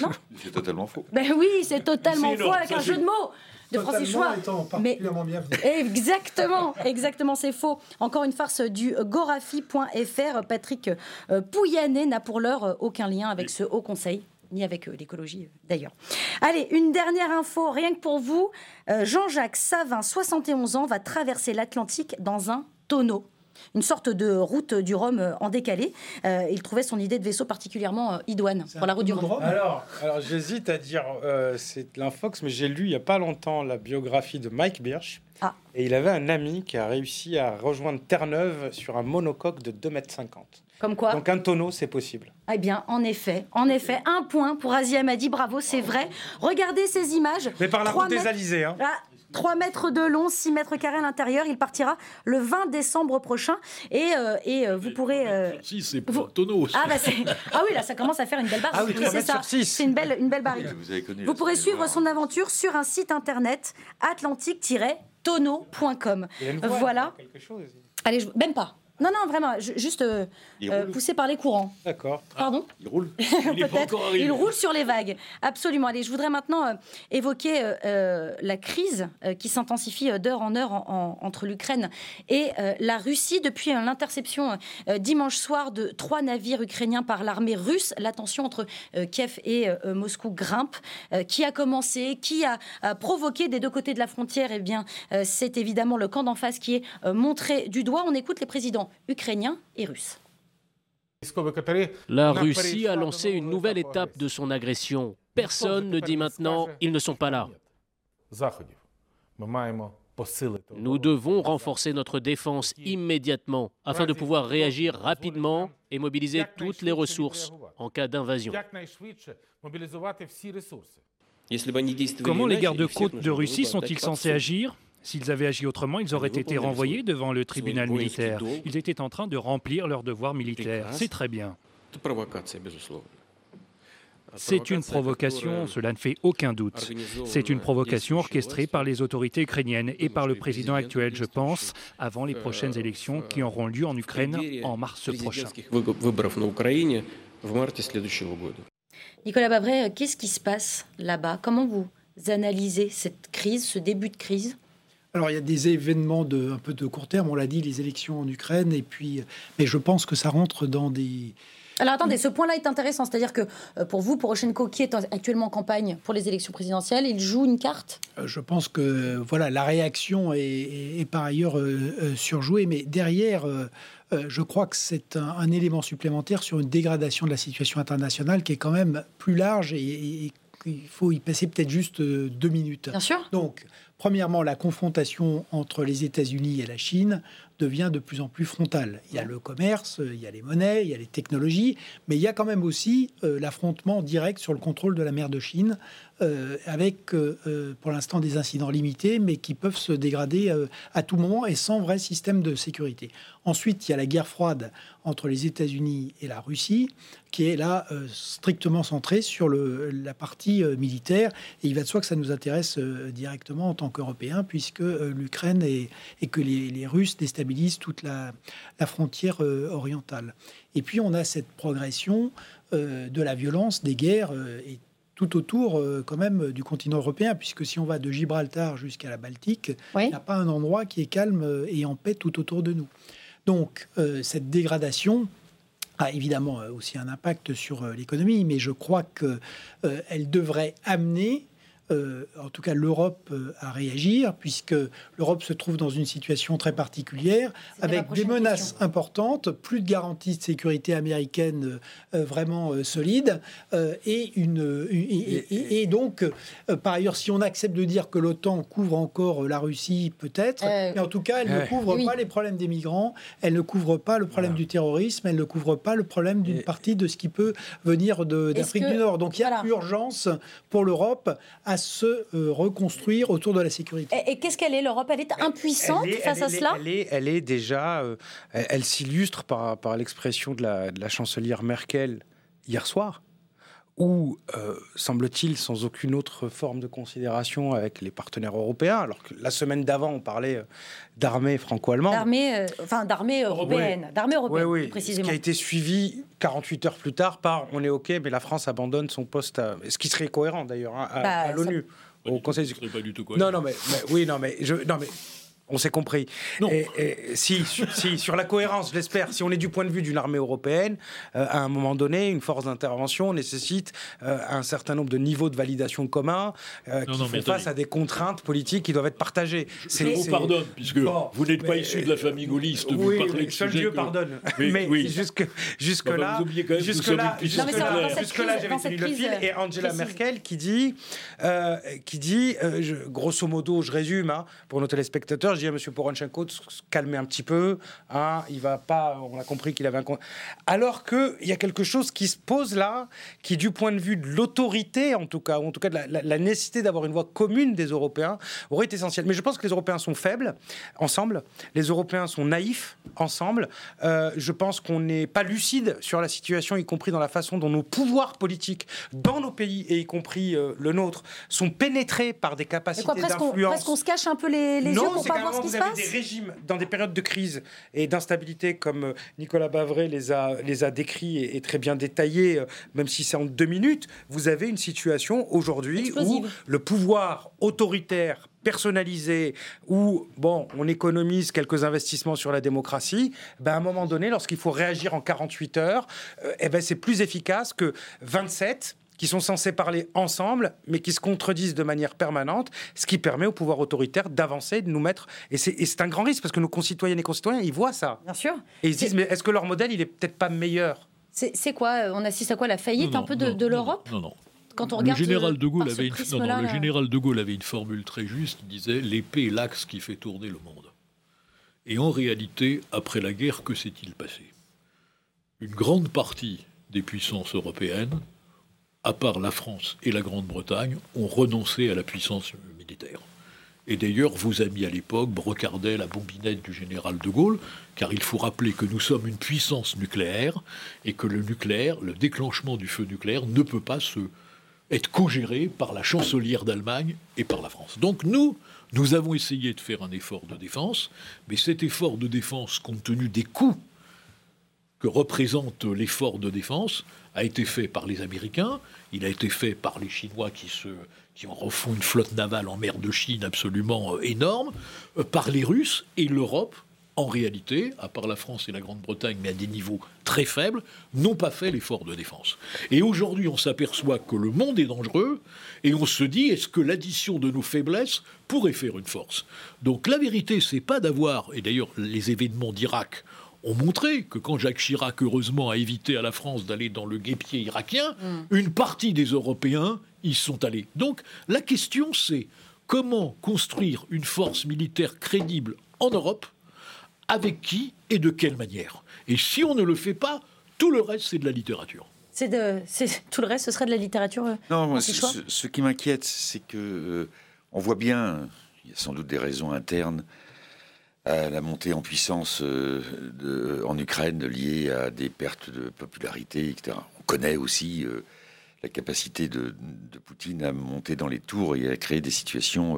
non, C'est totalement faux. Ben oui, c'est totalement faux avec un jeu de mots de Francis. Mais exactement, exactement, c'est faux. Encore une farce du gorafi.fr. Patrick euh, Pouyanné n'a pour l'heure aucun lien avec ce Haut Conseil ni avec euh, l'écologie euh, d'ailleurs. Allez, une dernière info, rien que pour vous. Euh, Jean-Jacques Savin, 71 ans, va traverser l'Atlantique dans un tonneau. une sorte de route du Rhum en décalé. il trouvait son idée de vaisseau particulièrement idoine pour la route du Rhum. Alors, alors j'hésite à dire c'est l'infox, mais j'ai lu il n'y a pas longtemps la biographie de Mike Birch. Ah. Et il avait un ami qui a réussi à rejoindre Terre-Neuve sur un monocoque de 2,50 mètres. Comme quoi Donc un tonneau, c'est possible. Eh bien, en effet, en effet, un point pour Asia Madi, bravo, c'est vrai. Regardez ces images. Mais par la route des mètres- Alizés. Hein. Ah, 3 mètres de long, 6 mètres carrés à l'intérieur. Il partira le 20 décembre prochain. Et, euh, et euh, vous pourrez. euh, Si, c'est pour un tonneau. Ah, bah c'est- ah oui, là, ça commence à faire une belle barre. Ah oui, c'est ça. C'est une belle, une belle barrique. Vous avez connu. Vous pourrez suivre son aventure sur un site internet atlantique-tonneau.com. Voile, Voilà. quelque chose. Allez, je- même pas. Non, non, vraiment, ju- juste euh, euh, poussé par les courants. D'accord. Pardon Il roule. Il est pas Peut-être. arrivé. Il roule sur les vagues. Absolument. Allez, je voudrais maintenant euh, évoquer euh, euh, la crise euh, qui s'intensifie euh, d'heure en heure en- en- entre l'Ukraine et euh, la Russie depuis euh, l'interception euh, dimanche soir de trois navires ukrainiens par l'armée russe. La tension entre euh, Kiev et euh, Moscou grimpe. Euh, qui a commencé Qui a, a provoqué des deux côtés de la frontière Eh bien, euh, c'est évidemment le camp d'en face qui est euh, montré du doigt. On écoute les présidents ukrainiens et russes. La Russie a lancé une nouvelle étape de son agression. Personne ne dit maintenant ils ne sont pas là. Nous devons renforcer notre défense immédiatement afin de pouvoir réagir rapidement et mobiliser toutes les ressources en cas d'invasion. Comment les gardes-côtes de Russie sont-ils censés agir? S'ils avaient agi autrement, ils auraient été renvoyés devant le tribunal militaire. Ils étaient en train de remplir leur devoir militaire. C'est très bien. C'est une provocation, cela ne fait aucun doute. C'est une provocation orchestrée par les autorités ukrainiennes et par le président actuel, je pense, avant les prochaines élections qui auront lieu en Ukraine en mars prochain. Nicolas Babret, euh, qu'est-ce qui se passe là-bas? Comment vous analysez cette crise, ce début de crise? Alors il y a des événements de un peu de court terme, on l'a dit, les élections en Ukraine, et puis, mais je pense que ça rentre dans des Alors attendez, ce point-là est intéressant, c'est-à-dire que euh, pour vous, Poroshenko, qui est en- actuellement en campagne pour les élections présidentielles, il joue une carte? Euh, Je pense que voilà, la réaction est, est- est par ailleurs euh, euh, surjouée, mais derrière, euh, je crois que c'est un, un élément supplémentaire sur une dégradation de la situation internationale qui est quand même plus large et, et- il faut y passer peut-être juste euh, deux minutes. Bien sûr. Donc, premièrement, la confrontation entre les États-Unis et la Chine devient de plus en plus frontale. Il y a le commerce, il y a les monnaies, il y a les technologies, mais il y a quand même aussi euh, l'affrontement direct sur le contrôle de la mer de Chine, euh, avec euh, euh, pour l'instant des incidents limités, mais qui peuvent se dégrader à tout moment et sans vrai système de sécurité. Ensuite, il y a la guerre froide entre les États-Unis et la Russie, qui est là strictement centrée sur la partie militaire. Et il va de soi que ça nous intéresse directement en tant qu'Européens, puisque l'Ukraine et, que les, Russes déstabilisent toute la, frontière orientale. Et puis on a cette progression de la violence, des guerres et tout autour euh, quand même du continent européen, puisque si on va de Gibraltar jusqu'à la Baltique, il n'y a pas un endroit qui est calme euh, et en paix tout autour de nous. Donc euh, cette dégradation a évidemment euh, aussi un impact sur euh, l'économie, mais je crois qu'elle devrait amener euh, en tout cas l'Europe euh, à réagir, puisque l'Europe se trouve dans une situation très particulière, avec des menaces question. importantes, plus de garanties de sécurité américaine euh, euh, vraiment euh, solides, euh, et, une, et, et- et donc, euh, par ailleurs, si on accepte de dire que l'OTAN couvre encore la Russie, peut-être, Euh, mais en tout cas, elle ne couvre Oui. pas les problèmes des migrants, elle ne couvre pas le problème du terrorisme, elle ne couvre pas le problème d'une partie de ce qui peut venir d'Afrique que- du Nord. Donc il y a urgence pour l'Europe à se euh, reconstruire autour de la sécurité. Et, et qu'est-ce qu'elle est, l'Europe? Elle est impuissante Elle est- face elle à est- cela? elle est, elle est déjà, euh, elle, elle s'illustre par, par l'expression de la, de la chancelière Merkel hier soir, où, euh, semble-t-il, sans aucune autre forme de considération avec les partenaires européens, alors que la semaine d'avant, on parlait euh, d'armée franco-allemande. D'armée, euh, enfin d'armée européenne, d'armée européenne Oui, oui. précisément. Ce qui a été suivi 48 heures plus tard par on est OK, mais la France abandonne son poste, à- ce qui serait cohérent d'ailleurs hein, à, Bah, à ça- l'ONU, au Conseil. pas du tout Non, non, mais, mais- oui, non, mais je, non, mais On s'est compris. Et, si, si, sur la cohérence, je l'espère, si on est du point de vue d'une armée européenne, euh, à un moment donné, une force d'intervention nécessite euh, un certain nombre de niveaux de validation communs euh, qui font face à des contraintes politiques qui doivent être partagées. Je vous pardonne, puisque vous n'êtes pas issu de la famille gaulliste, oui, vous parlez de seul Dieu pardonne. mais jusque, jusque là, jusque là, jusque là, jusque là, j'avais tenu le fil. Et Angela Merkel qui dit, qui dit, grosso modo, je résume hein, pour nos téléspectateurs, je dis à M. Poronchenko de se calmer un petit peu. Hein, il va pas, on a compris qu'il avait un. Alors qu'il y a quelque chose qui se pose là, qui, du point de vue de l'autorité, en tout cas, ou en tout cas de la, nécessité d'avoir une voix commune des Européens, aurait été essentielle. Mais je pense que les Européens sont faibles ensemble. Les Européens sont naïfs ensemble. Euh, je pense qu'on n'est pas lucide sur la situation, y compris dans la façon dont nos pouvoirs politiques dans nos pays, et y compris euh, le nôtre, sont pénétrés par des capacités d'influence. Est-ce qu'on se cache un peu les, les yeux pour pas voir ce qui se passe des régimes dans des périodes de crise et d'instabilité, comme euh, Nicolas Bavray les a, les a décrits et, très bien détaillés, euh, même si c'est en deux minutes, vous avez une situation aujourd'hui où le pouvoir autoritaire personnalisé où bon, on économise quelques investissements sur la démocratie, ben à un moment donné, lorsqu'il faut réagir en 48 heures, euh, eh ben c'est plus efficace que 27 qui sont censés parler ensemble, mais qui se contredisent de manière permanente, ce qui permet au pouvoir autoritaire d'avancer, de nous mettre. Et c'est un grand risque parce que nos concitoyennes et concitoyens, ils voient ça. Bien sûr. Et ils se disent, mais est-ce que leur modèle, il est peut-être pas meilleur? C'est quoi On assiste à quoi La faillite un peu de, l'Europe Non, non. Quand on regarde le général de Gaulle avait une, le général de Gaulle avait une formule très juste qui disait l'épée est l'axe qui fait tourner le monde. Et en réalité, après la guerre, que s'est-il passé? Une grande partie des puissances européennes à part la France et la Grande-Bretagne, ont renoncé à la puissance militaire. Et d'ailleurs, vos amis à l'époque brocardaient la bombinette du général de Gaulle, car il faut rappeler que nous sommes une puissance nucléaire et que le nucléaire, le déclenchement du feu nucléaire, ne peut pas se, être co-géré par la chancelière d'Allemagne et par la France. Donc nous, nous avons essayé de faire un effort de défense, mais cet effort de défense, compte tenu des coûts que représente l'effort de défense, a été fait par les Américains, il a été fait par les Chinois qui, se, qui refont une flotte navale en mer de Chine absolument euh, énorme, euh, par les Russes et l'Europe, en réalité, à part la France et la Grande-Bretagne, mais à des niveaux très faibles, n'ont pas fait l'effort de défense. Et aujourd'hui, on s'aperçoit que le monde est dangereux, et on se dit, est-ce que l'addition de nos faiblesses pourrait faire une force? Donc la vérité, c'est pas d'avoir, et d'ailleurs les événements d'Irak ont montré que quand Jacques Chirac, heureusement, a évité à la France d'aller dans le guépier irakien, mm. une partie des Européens y sont allés. Donc la question c'est comment construire une force militaire crédible en Europe, avec qui et de quelle manière? Et si on ne le fait pas, tout le reste c'est de la littérature. C'est de, tout le reste, ce serait de la littérature. Euh, non, moi, ce, qui m'inquiète, c'est que euh, on voit bien, il y a sans doute des raisons internes à la montée en puissance euh, de, en Ukraine liée à des pertes de popularité, etc. On connaît aussi euh, la capacité de, Poutine à monter dans les tours et à créer des situations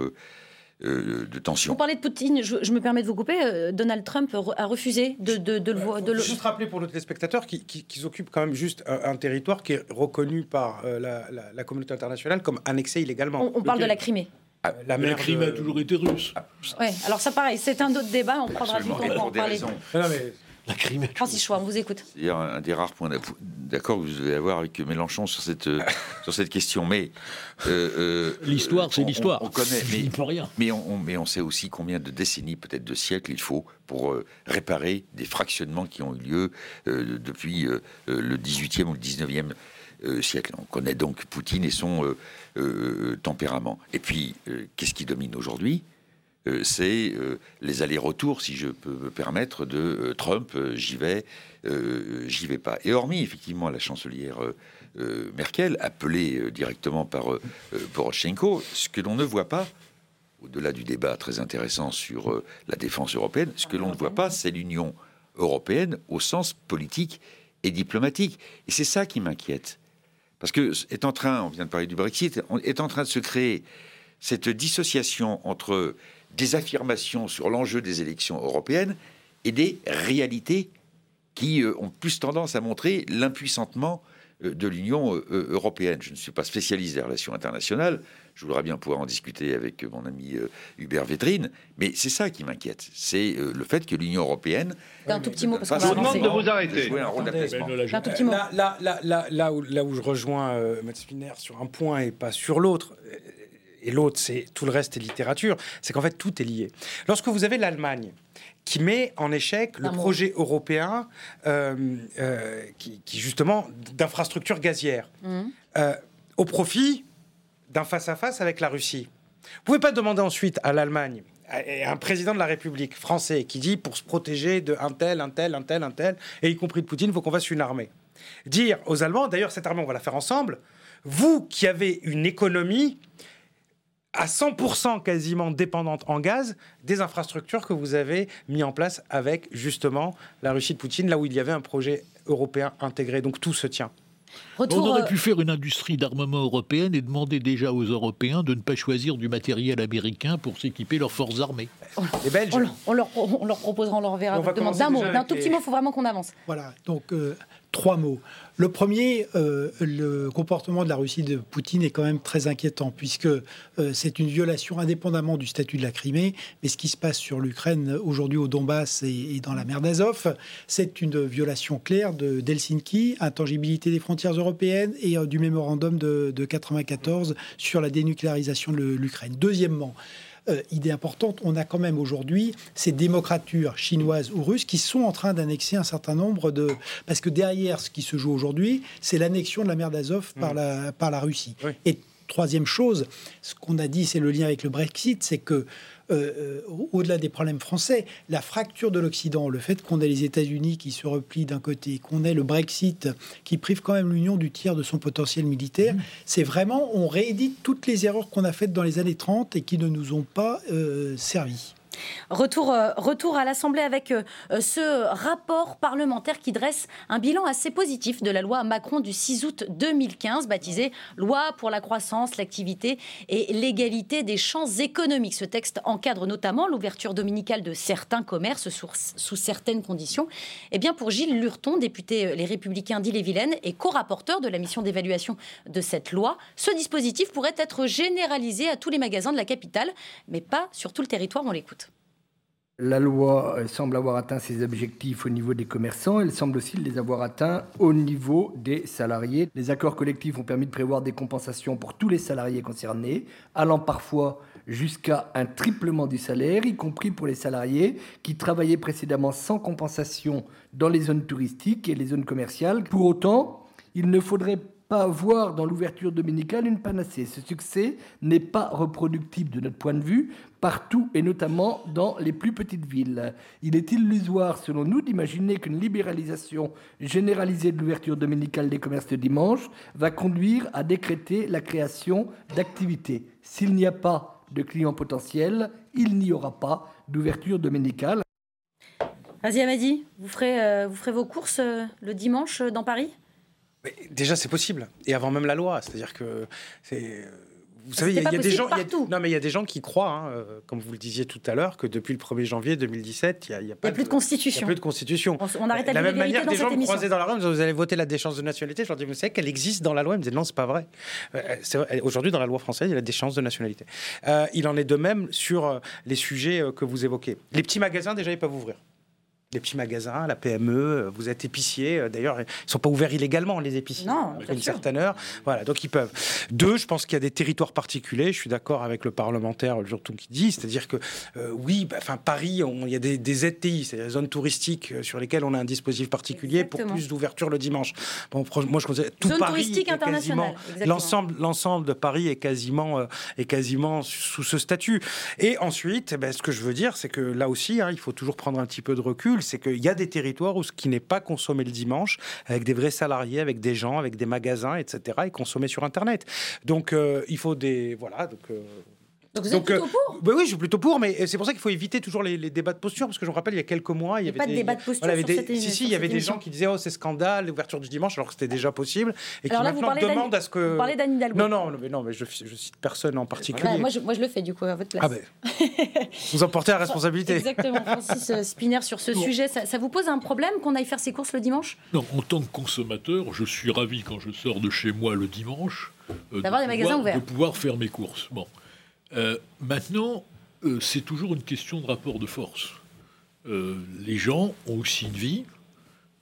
euh, de tension. Vous parlez de Poutine, je, me permets de vous couper. Donald Trump a refusé de, de, de, le, de Juste rappeler pour nos téléspectateurs qu'ils occupent quand même juste un, territoire qui est reconnu par la, communauté internationale comme annexé illégalement. On, parle de la Crimée. Ah, la, mer Crimée a toujours été russe. Oui, alors ça pareil, c'est un autre débat, on prendra du temps pour en parler. La Crimée. Francis Choix, on vous écoute. C'est un des rares points d'accord que vous devez avoir avec Mélenchon sur cette, euh, sur cette question. Mais euh, euh, l'histoire, c'est l'histoire. On, connaît, mais, rien. Mais on, mais on sait aussi combien de décennies, peut-être de siècles, il faut pour réparer des fractionnements qui ont eu lieu depuis le 18e ou le 19e siècle. On connaît donc Poutine et son euh, tempérament. Et puis, euh, qu'est-ce qui domine aujourd'hui euh, c'est les allers-retours, si je peux me permettre, de Trump, j'y vais, j'y vais pas. Et hormis effectivement la chancelière Merkel, appelée directement par Poroshenko, ce que l'on ne voit pas, au-delà du débat très intéressant sur la défense européenne, ce que l'on ne voit pas, c'est l'Union européenne au sens politique et diplomatique. Et c'est ça qui m'inquiète. Parce que train, on vient de parler du Brexit, est en train de se créer cette dissociation entre des affirmations sur l'enjeu des élections européennes et des réalités qui euh, ont plus tendance à montrer l'impuissantement de l'Union européenne. Je ne suis pas spécialiste des relations internationales. Je voudrais bien pouvoir en discuter avec mon ami Hubert Védrine, mais c'est ça qui m'inquiète. C'est le fait que l'Union européenne. Un tout petit mot parce qu'on va demande de vous arrêter. Un tout petit mot. Là, là, là, là, où, là où je rejoins euh, Matt Spinner sur un point et pas sur l'autre, et l'autre, c'est tout le reste est littérature, c'est qu'en fait, tout est lié. Lorsque vous avez l'Allemagne qui met en échec le projet européen euh, euh, qui, justement d'infrastructures gazières mmh. au profit d'un face-à-face avec la Russie. Vous pouvez pas demander ensuite à l'Allemagne et un président de la République français qui dit pour se protéger de un tel, un tel, un tel, un tel, et y compris de Poutine, il faut qu'on fasse une armée. Dire aux Allemands, d'ailleurs cette armée on va la faire ensemble, vous qui avez une économie à 100% quasiment dépendante en gaz des infrastructures que vous avez mis en place avec justement la Russie de Poutine, là où il y avait un projet européen intégré. Donc tout se tient. on aurait euh, pu faire une industrie d'armement européenne et demander déjà aux Européens de ne pas choisir du matériel américain pour s'équiper leurs forces armées. Les Belges. On, leur, on leur, proposera, on leur verra. D'un mot, d'un tout petit mot, il faut vraiment qu'on avance. Voilà, donc euh, trois mots. Le premier, euh, le comportement de la Russie de Poutine est quand même très inquiétant, puisque euh, c'est une violation indépendamment du statut de la Crimée, mais ce qui se passe sur l'Ukraine aujourd'hui au Donbass et, dans la mer d'Azov, c'est une violation claire de d'Helsinki, intangibilité des frontières européennes et euh, du mémorandum de, de 94 sur la dénucléarisation de l'Ukraine. Deuxièmement, euh, idée importante, on a quand même aujourd'hui ces démocratures chinoises ou russes qui sont en train d'annexer un certain nombre de... Parce que derrière ce qui se joue aujourd'hui, c'est l'annexion de la mer d'Azov par, mmh. la, par la Russie. Et troisième chose, ce qu'on a dit, c'est le lien avec le Brexit, c'est que euh, euh, au-delà des problèmes français, la fracture de l'Occident, le fait qu'on ait les États-Unis qui se replient d'un côté, qu'on ait le Brexit qui prive quand même l'Union du tiers de son potentiel militaire, mmh. c'est vraiment, on réédite toutes les erreurs qu'on a faites dans les années 30 et qui ne nous ont pas euh, servi. Retour, euh, retour à l'Assemblée avec euh, euh, ce rapport parlementaire qui dresse un bilan assez positif de la loi Macron du 6 août 2015, baptisée Loi pour la croissance, l'activité et l'égalité des chances économiques. Ce texte encadre notamment l'ouverture dominicale de certains commerces sous, certaines conditions. Eh bien pour Gilles Lurton, député Les Républicains d'Ille-et-Vilaine et co-rapporteur de la mission d'évaluation de cette loi, ce dispositif pourrait être généralisé à tous les magasins de la capitale, mais pas sur tout le territoire. On l'écoute. La loi euh, semble avoir atteint ses objectifs au niveau des commerçants, elle semble aussi les avoir atteints au niveau des salariés. Les accords collectifs ont permis de prévoir des compensations pour tous les salariés concernés, allant parfois jusqu'à un triplement du salaire, y compris pour les salariés qui travaillaient précédemment sans compensation dans les zones touristiques et les zones commerciales. Pour autant, il ne faudrait pas voir dans l'ouverture dominicale une panacée. Ce succès n'est pas reproductible de notre point de vue partout et notamment dans les plus petites villes. Il est illusoire, selon nous, d'imaginer qu'une libéralisation généralisée de l'ouverture dominicale des commerces de dimanche va conduire à décréter la création d'activités. S'il n'y a pas de clients potentiels, il n'y aura pas d'ouverture dominicale. Vas-y Amadi, vous ferez, euh, vos courses euh, le dimanche euh, dans Paris? Déjà, c'est possible. Et avant même la loi. C'est-à-dire que c'est. Vous savez, il y, a des gens, non mais il y a des gens qui croient, hein, euh, comme vous le disiez tout à l'heure, que depuis le 1er janvier 2017, il n'y a, plus de, constitution. Il a plus de constitution. On, arrête de la même manière, des gens me croisaient dans la rue, vous allez voter la déchéance de nationalité. Je leur dis, vous savez qu'elle existe dans la loi Ils me disaient, non, c'est pas vrai. Euh, aujourd'hui, dans la loi française, il y a la déchéance de nationalité. Euh, il en est de même sur les sujets que vous évoquez. Les petits magasins, déjà, ils peuvent ouvrir les petits magasins, la PME, vous êtes épicier. Euh, d'ailleurs, ils ne sont pas ouverts illégalement, les épiciers. Non, à une certaine heure. Voilà, donc ils peuvent. Deux, je pense qu'il y a des territoires particuliers. Je suis d'accord avec le parlementaire Jourton qui dit, c'est-à-dire que euh, oui, bah, enfin Paris, il y a des, des ZTI, c'est des zones touristiques euh, sur lesquelles on a un dispositif particulier pour plus d'ouverture le dimanche. Bon, moi, je considère tout Paris est quasiment l'ensemble, l'ensemble de Paris est quasiment est quasiment sous ce statut. Et ensuite, eh ben, ce que je veux dire, c'est que là aussi, hein, il faut toujours prendre un petit peu de recul c'est qu'il y a des territoires où ce qui n'est pas consommé le dimanche, avec des vrais salariés, avec des gens, avec des magasins, etc., est consommé sur Internet. Donc euh, il faut des... Voilà, donc... Euh, Donc vous êtes plutôt pour bah Oui, je suis plutôt pour, mais c'est pour ça qu'il faut éviter toujours les, débats de posture, parce que je me rappelle, il y a quelques mois, il y avait pas des, de débat de posture voilà, sur des, cette Si, si, il y avait des gens qui disaient, oh, c'est scandale, l'ouverture du dimanche, alors que c'était déjà possible, et alors qui là, vous maintenant parlez demandent à ce que... Vous parlez d'Anne Hidalgo Non, non, mais, non, mais je, je cite personne en particulier. Ouais, moi, je, moi, je le fais, du coup, à votre place. Ah ben, vous en portez la responsabilité. Exactement, Francis euh, Spinner, sur ce sujet, ça, ça vous pose un problème qu'on aille faire ses courses le dimanche? Non, en tant que consommateur, je suis ravi quand je sors de chez moi le dimanche euh, D'avoir de des magasins pouvoir- ouverts. de pouvoir faire mes courses. Bon, Euh, maintenant, euh, c'est toujours une question de rapport de force. Euh, les gens ont aussi une vie.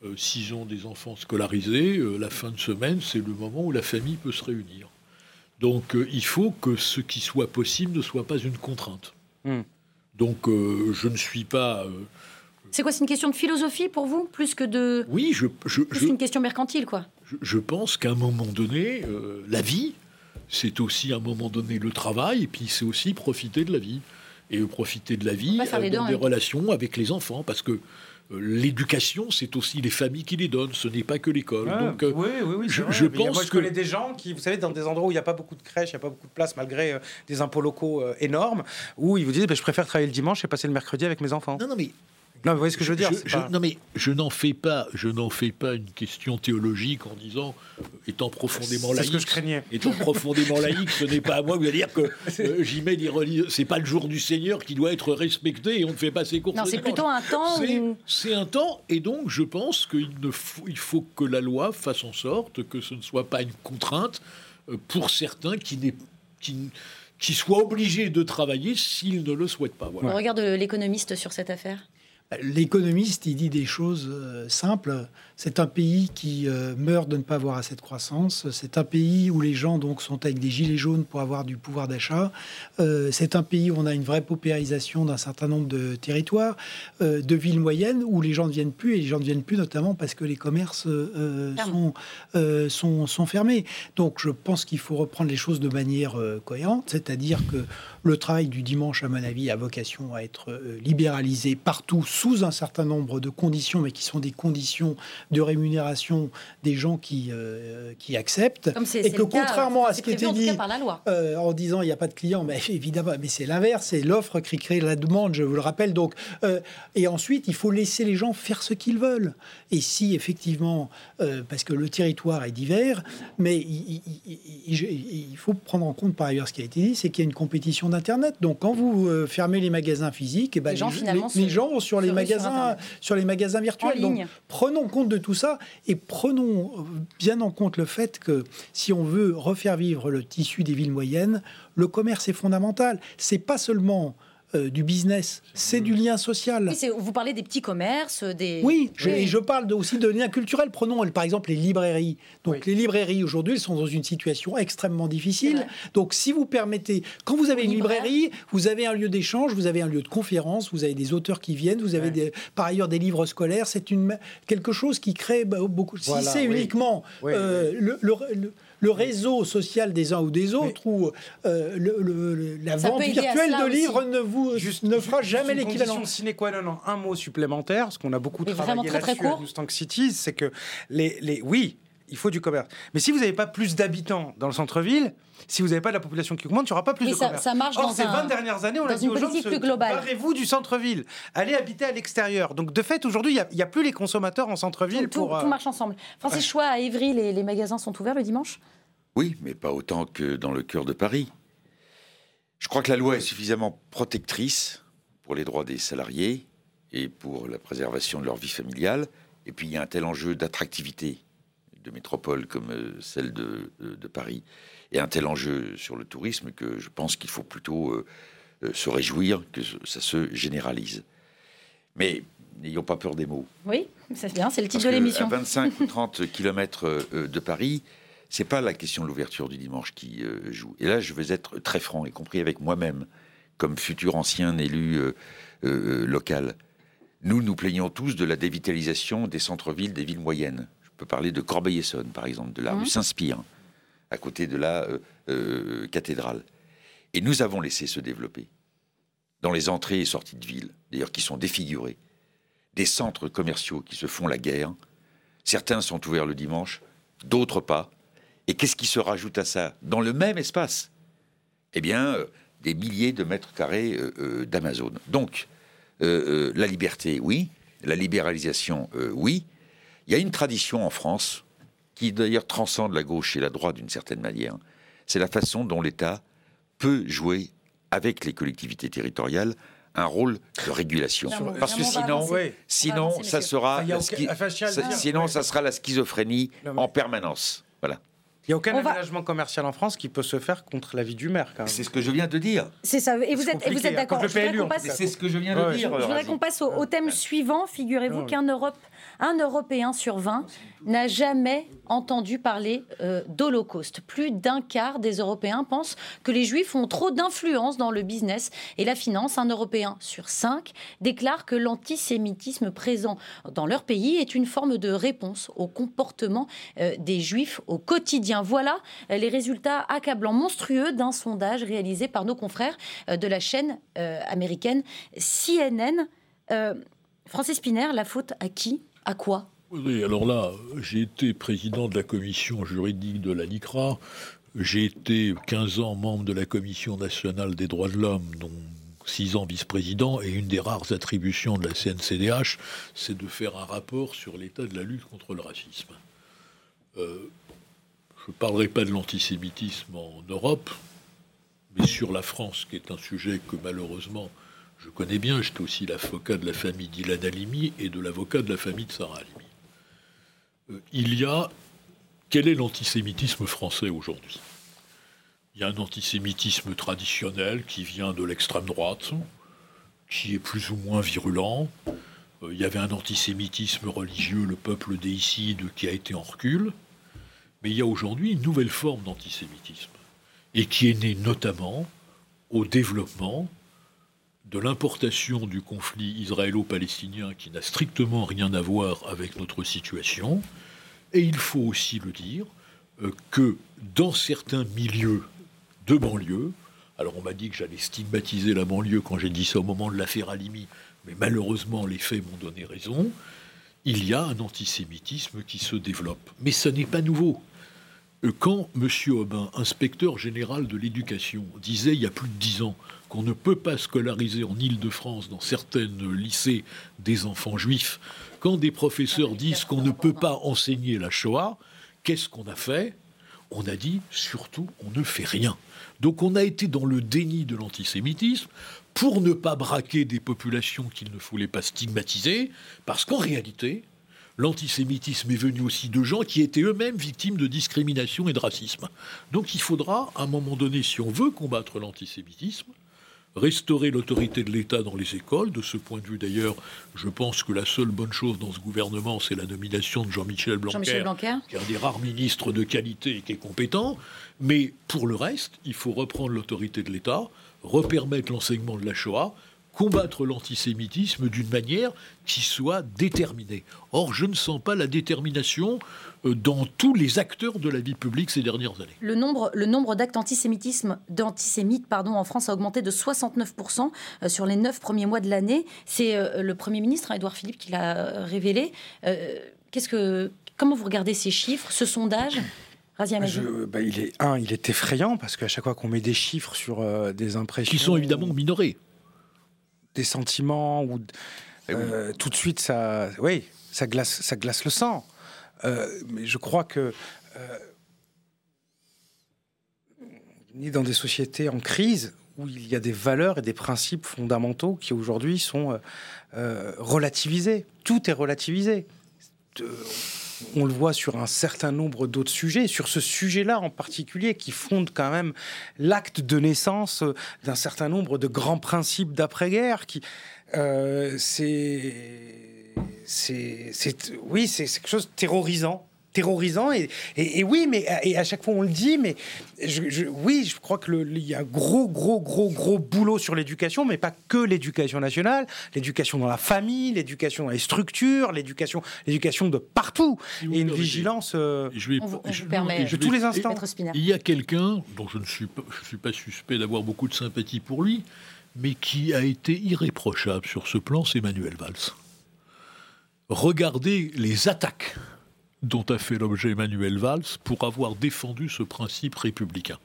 Euh, S'ils ont des enfants scolarisés, euh, la fin de semaine, c'est le moment où la famille peut se réunir. Donc, euh, il faut que ce qui soit possible ne soit pas une contrainte. Hmm. Donc, euh, je ne suis pas. euh, C'est quoi, c'est une question de philosophie pour vous, plus que de... oui, je, je, une question mercantile, quoi. je- je pense qu'à un moment donné, euh, la vie, c'est aussi à un moment donné le travail, et puis c'est aussi profiter de la vie. Et profiter de la vie euh, dans des temps. relations avec les enfants, parce que euh, l'éducation, c'est aussi les familles qui les donnent, ce n'est pas que l'école. Ah, Donc, euh, oui, oui, oui. je, je pense moi, je que connais des gens qui, vous savez, dans des endroits où il n'y a pas beaucoup de crèches, il n'y a pas beaucoup de place, malgré euh, des impôts locaux euh, énormes, où ils vous disent bah, je préfère travailler le dimanche et passer le mercredi avec mes enfants. Non, non, mais. Non, vous voyez ce que je veux dire Je- c'est je- pas- Non, mais je n'en fais pas, je n'en fais pas une question théologique en disant, euh, étant profondément C'est ce laïque, que je craignais. étant profondément laïque, ce n'est pas à moi. Allez dire que euh, j'y mets des religieux. C'est pas le jour du Seigneur qui doit être respecté et on ne fait pas ses courses. Non, c'est plutôt un temps C'est- où- un temps, et donc je pense qu'il ne faut, il faut que la loi fasse en sorte que ce ne soit pas une contrainte euh, pour certains qui n'est qui, qui soient obligés de travailler s'ils ne le souhaitent pas. Voilà. Le regard de l'économiste sur cette affaire L'économiste, il dit des choses euh, simples. C'est un pays qui euh, meurt de ne pas avoir assez de croissance. C'est un pays où les gens donc sont avec des gilets jaunes pour avoir du pouvoir d'achat. Euh, c'est un pays où on a une vraie paupérisation d'un certain nombre de territoires, euh, de villes moyennes où les gens ne viennent plus et les gens ne viennent plus notamment parce que les commerces sont, sont, sont fermés. Donc je pense qu'il faut reprendre les choses de manière cohérente, c'est-à-dire que le travail du dimanche, à mon avis, a vocation à être libéralisé partout sous un certain nombre de conditions, mais qui sont des conditions de rémunération des gens qui, euh, qui acceptent. Comme Et que cas, contrairement à ce qui était en dit par la loi. euh, en disant il n'y a pas de clients, mais évidemment, mais c'est l'inverse, c'est l'offre qui crée la demande, je vous le rappelle. Donc, euh, et ensuite, il faut laisser les gens faire ce qu'ils veulent. Et si effectivement, parce que le territoire est divers, mais il, il- il- il- il faut prendre en compte par ailleurs ce qui a été dit, c'est qu'il y a une compétition d'internet. Donc, quand vous fermez les magasins physiques, eh ben, Les gens, les, finalement, les se- gens vont sur les sur magasins, sur les magasins virtuels. En Donc, prenons compte de tout ça et prenons bien en compte le fait que si on veut refaire vivre le tissu des villes moyennes, le commerce est fondamental. C'est pas seulement euh, du business, c'est du lien social. Oui, vous parlez des petits commerces, des... Oui, je, et je parle de- aussi de liens culturels. Prenons par exemple les librairies. Donc les librairies aujourd'hui, elles sont dans une situation extrêmement difficile. Donc si vous permettez, quand vous avez une librairie, vous avez un lieu d'échange, vous avez un lieu de conférence, vous avez des auteurs qui viennent, vous avez des- par ailleurs des livres scolaires. C'est une quelque chose qui crée bah, beaucoup. Voilà, si c'est oui. uniquement Oui, euh, le- le- le- le réseau social des uns ou des autres, ou euh, le- le- le- la Ça vente virtuelle de aussi. livres ne vous ne fera jamais l'équivalent. sine qua non, un mot supplémentaire, parce qu'on a beaucoup Mais travaillé très, très là-dessus à. Mustang c'est que les, les, oui, il faut du commerce. Mais si vous n'avez pas plus d'habitants dans le centre-ville, si vous n'avez pas de la population qui augmente, il n'y aura pas plus Mais de ça- commerce. ça marche Or, dans ces un- 20 dernières années, on a dit une aux gens, barrez-vous du centre-ville, allez habiter à l'extérieur. Donc, de fait, aujourd'hui, il n'y a, il y a plus les consommateurs en centre-ville Tout, pour... tout euh, marche ensemble. Francis Choix, à Évry, les, les magasins sont ouverts le dimanche? Oui, mais pas autant que dans le cœur de Paris. Je crois que la loi est suffisamment protectrice pour les droits des salariés et pour la préservation de leur vie familiale. Et puis il y a un tel enjeu d'attractivité de métropole comme euh, celle de, de- de Paris et un tel enjeu sur le tourisme que je pense qu'il faut plutôt euh, euh, se réjouir que ça se généralise. Mais n'ayons pas peur des mots. Oui, c'est bien, c'est le titre Parce de l'émission. À 25 ou 30 kilomètres euh, de Paris, c'est pas la question de l'ouverture du dimanche qui joue. Et là, je vais être très franc, y compris avec moi-même, comme futur ancien élu euh, euh, local. Nous, nous plaignons tous de la dévitalisation des centres-villes, des villes moyennes. Je peux parler de Corbeil-Essonne, par exemple, de la rue Saint-Spire, à côté de la euh, euh, cathédrale. Et nous avons laissé se développer, dans les entrées et sorties de ville, d'ailleurs qui sont défigurées, des centres commerciaux qui se font la guerre. Certains sont ouverts le dimanche, d'autres pas. Et qu'est-ce qui se rajoute à ça Dans le même espace Eh bien, euh, des milliers de mètres carrés d'Amazon. Donc, la liberté, oui. La libéralisation, oui. Il y a une tradition en France qui d'ailleurs transcende la gauche et la droite d'une certaine manière. C'est la façon dont l'État peut jouer avec les collectivités territoriales un rôle de régulation. Parce que sinon, sinon ça sera, sinon ça sera la schizophrénie en permanence. Voilà. Il n'y a aucun aménagement commercial en France qui peut se faire contre l'avis du maire. C'est ce que je viens de dire. C'est ça. Et vous êtes, êtes d'accord C'est ce que je viens de dire. Je voudrais qu'on passe au, thème suivant. Figurez-vous qu'un Europe un Européen sur 20 n'a jamais entendu parler euh, d'Holocauste. Plus d'un quart des Européens pensent que les Juifs ont trop d'influence dans le business et la finance. Un Européen sur 5 déclare que l'antisémitisme présent dans leur pays est une forme de réponse au comportement euh, des Juifs au quotidien. Voilà euh, les résultats accablants, monstrueux d'un sondage réalisé par nos confrères de la chaîne américaine CNN. Francis Spiner, la faute à qui? À quoi? Oui, alors là, j'ai été président de la commission juridique de la LICRA. J'ai été 15 ans membre de la Commission nationale des droits de l'homme, dont 6 ans vice-président, et une des rares attributions de la CNCDH, c'est de faire un rapport sur l'état de la lutte contre le racisme. Euh, je ne parlerai pas de l'antisémitisme en Europe, mais sur la France, qui est un sujet que malheureusement je connais bien, j'étais aussi l'avocat de la famille d'Ilan Halimi et de l'avocat de la famille de Sarah Halimi. Euh, il y a. Quel est l'antisémitisme français aujourd'hui? Il y a un antisémitisme traditionnel qui vient de l'extrême droite, qui est plus ou moins virulent. Euh, il y avait un antisémitisme religieux, le peuple déicide, qui a été en recul. Mais il y a aujourd'hui une nouvelle forme d'antisémitisme, et qui est née notamment au développement de l'importation du conflit israélo-palestinien qui n'a strictement rien à voir avec notre situation. Et il faut aussi le dire euh, que dans certains milieux de banlieue, alors on m'a dit que j'allais stigmatiser la banlieue quand j'ai dit ça au moment de l'affaire Alimi, mais malheureusement les faits m'ont donné raison, il y a un antisémitisme qui se développe. Mais ce n'est pas nouveau. Euh, quand M. Aubin, inspecteur général de l'éducation, disait il y a plus de dix ans qu'on ne peut pas scolariser en Île-de-France, dans certains lycées, des enfants juifs, quand des professeurs disent qu'on ne peut pas enseigner la Shoah, qu'est-ce qu'on a fait? On a dit surtout on ne fait rien. Donc on a été dans le déni de l'antisémitisme pour ne pas braquer des populations qu'il ne fallait pas stigmatiser, parce qu'en réalité, l'antisémitisme est venu aussi de gens qui étaient eux-mêmes victimes de discrimination et de racisme. Donc il faudra, à un moment donné, si on veut combattre l'antisémitisme, restaurer l'autorité de l'État dans les écoles. De ce point de vue, d'ailleurs, je pense que la seule bonne chose dans ce gouvernement, c'est la nomination de Jean-Michel Blanquer, Blanquer, qui est un des rares ministres de qualité et qui est compétent. Mais pour le reste, il faut reprendre l'autorité de l'État, repermettre l'enseignement de la Shoah, combattre l'antisémitisme d'une manière qui soit déterminée. Or, je ne sens pas la détermination dans tous les acteurs de la vie publique ces dernières années. Le nombre, le nombre d'actes antisémitisme, d'antisémites pardon, en France a augmenté de 69% euh, sur les neuf premiers mois de l'année. C'est euh, le Premier ministre, hein, Édouard Philippe, qui l'a révélé. qu'est-ce que, comment vous regardez ces chiffres, ce sondage? Je, bah, il est un, il est effrayant parce qu'à chaque fois qu'on met des chiffres sur des impressions qui sont évidemment minorés, des sentiments ou eh tout de suite ça, oui, ça glace, ça glace le sang. Euh, mais je crois que euh, est dans des sociétés en crise où il y a des valeurs et des principes fondamentaux qui aujourd'hui sont euh, relativisés. Tout est relativisé. on le voit sur un certain nombre d'autres sujets, sur ce sujet-là en particulier, qui fonde quand même l'acte de naissance d'un certain nombre de grands principes d'après-guerre. C'est c'est, oui, c'est quelque chose de terrorisant terrorisant et, et, oui mais et à chaque fois on le dit mais je, oui je crois que il y a un gros gros gros gros boulot sur l'éducation mais pas que l'éducation nationale l'éducation dans la famille l'éducation dans les structures l'éducation l'éducation de partout et une vigilance euh, je de tous les instants il y a quelqu'un dont je ne suis pas je suis pas suspect d'avoir beaucoup de sympathie pour lui mais qui a été irréprochable sur ce plan c'est Manuel Valls Regardez les attaques dont a fait l'objet Emmanuel Valls pour avoir défendu ce principe républicain.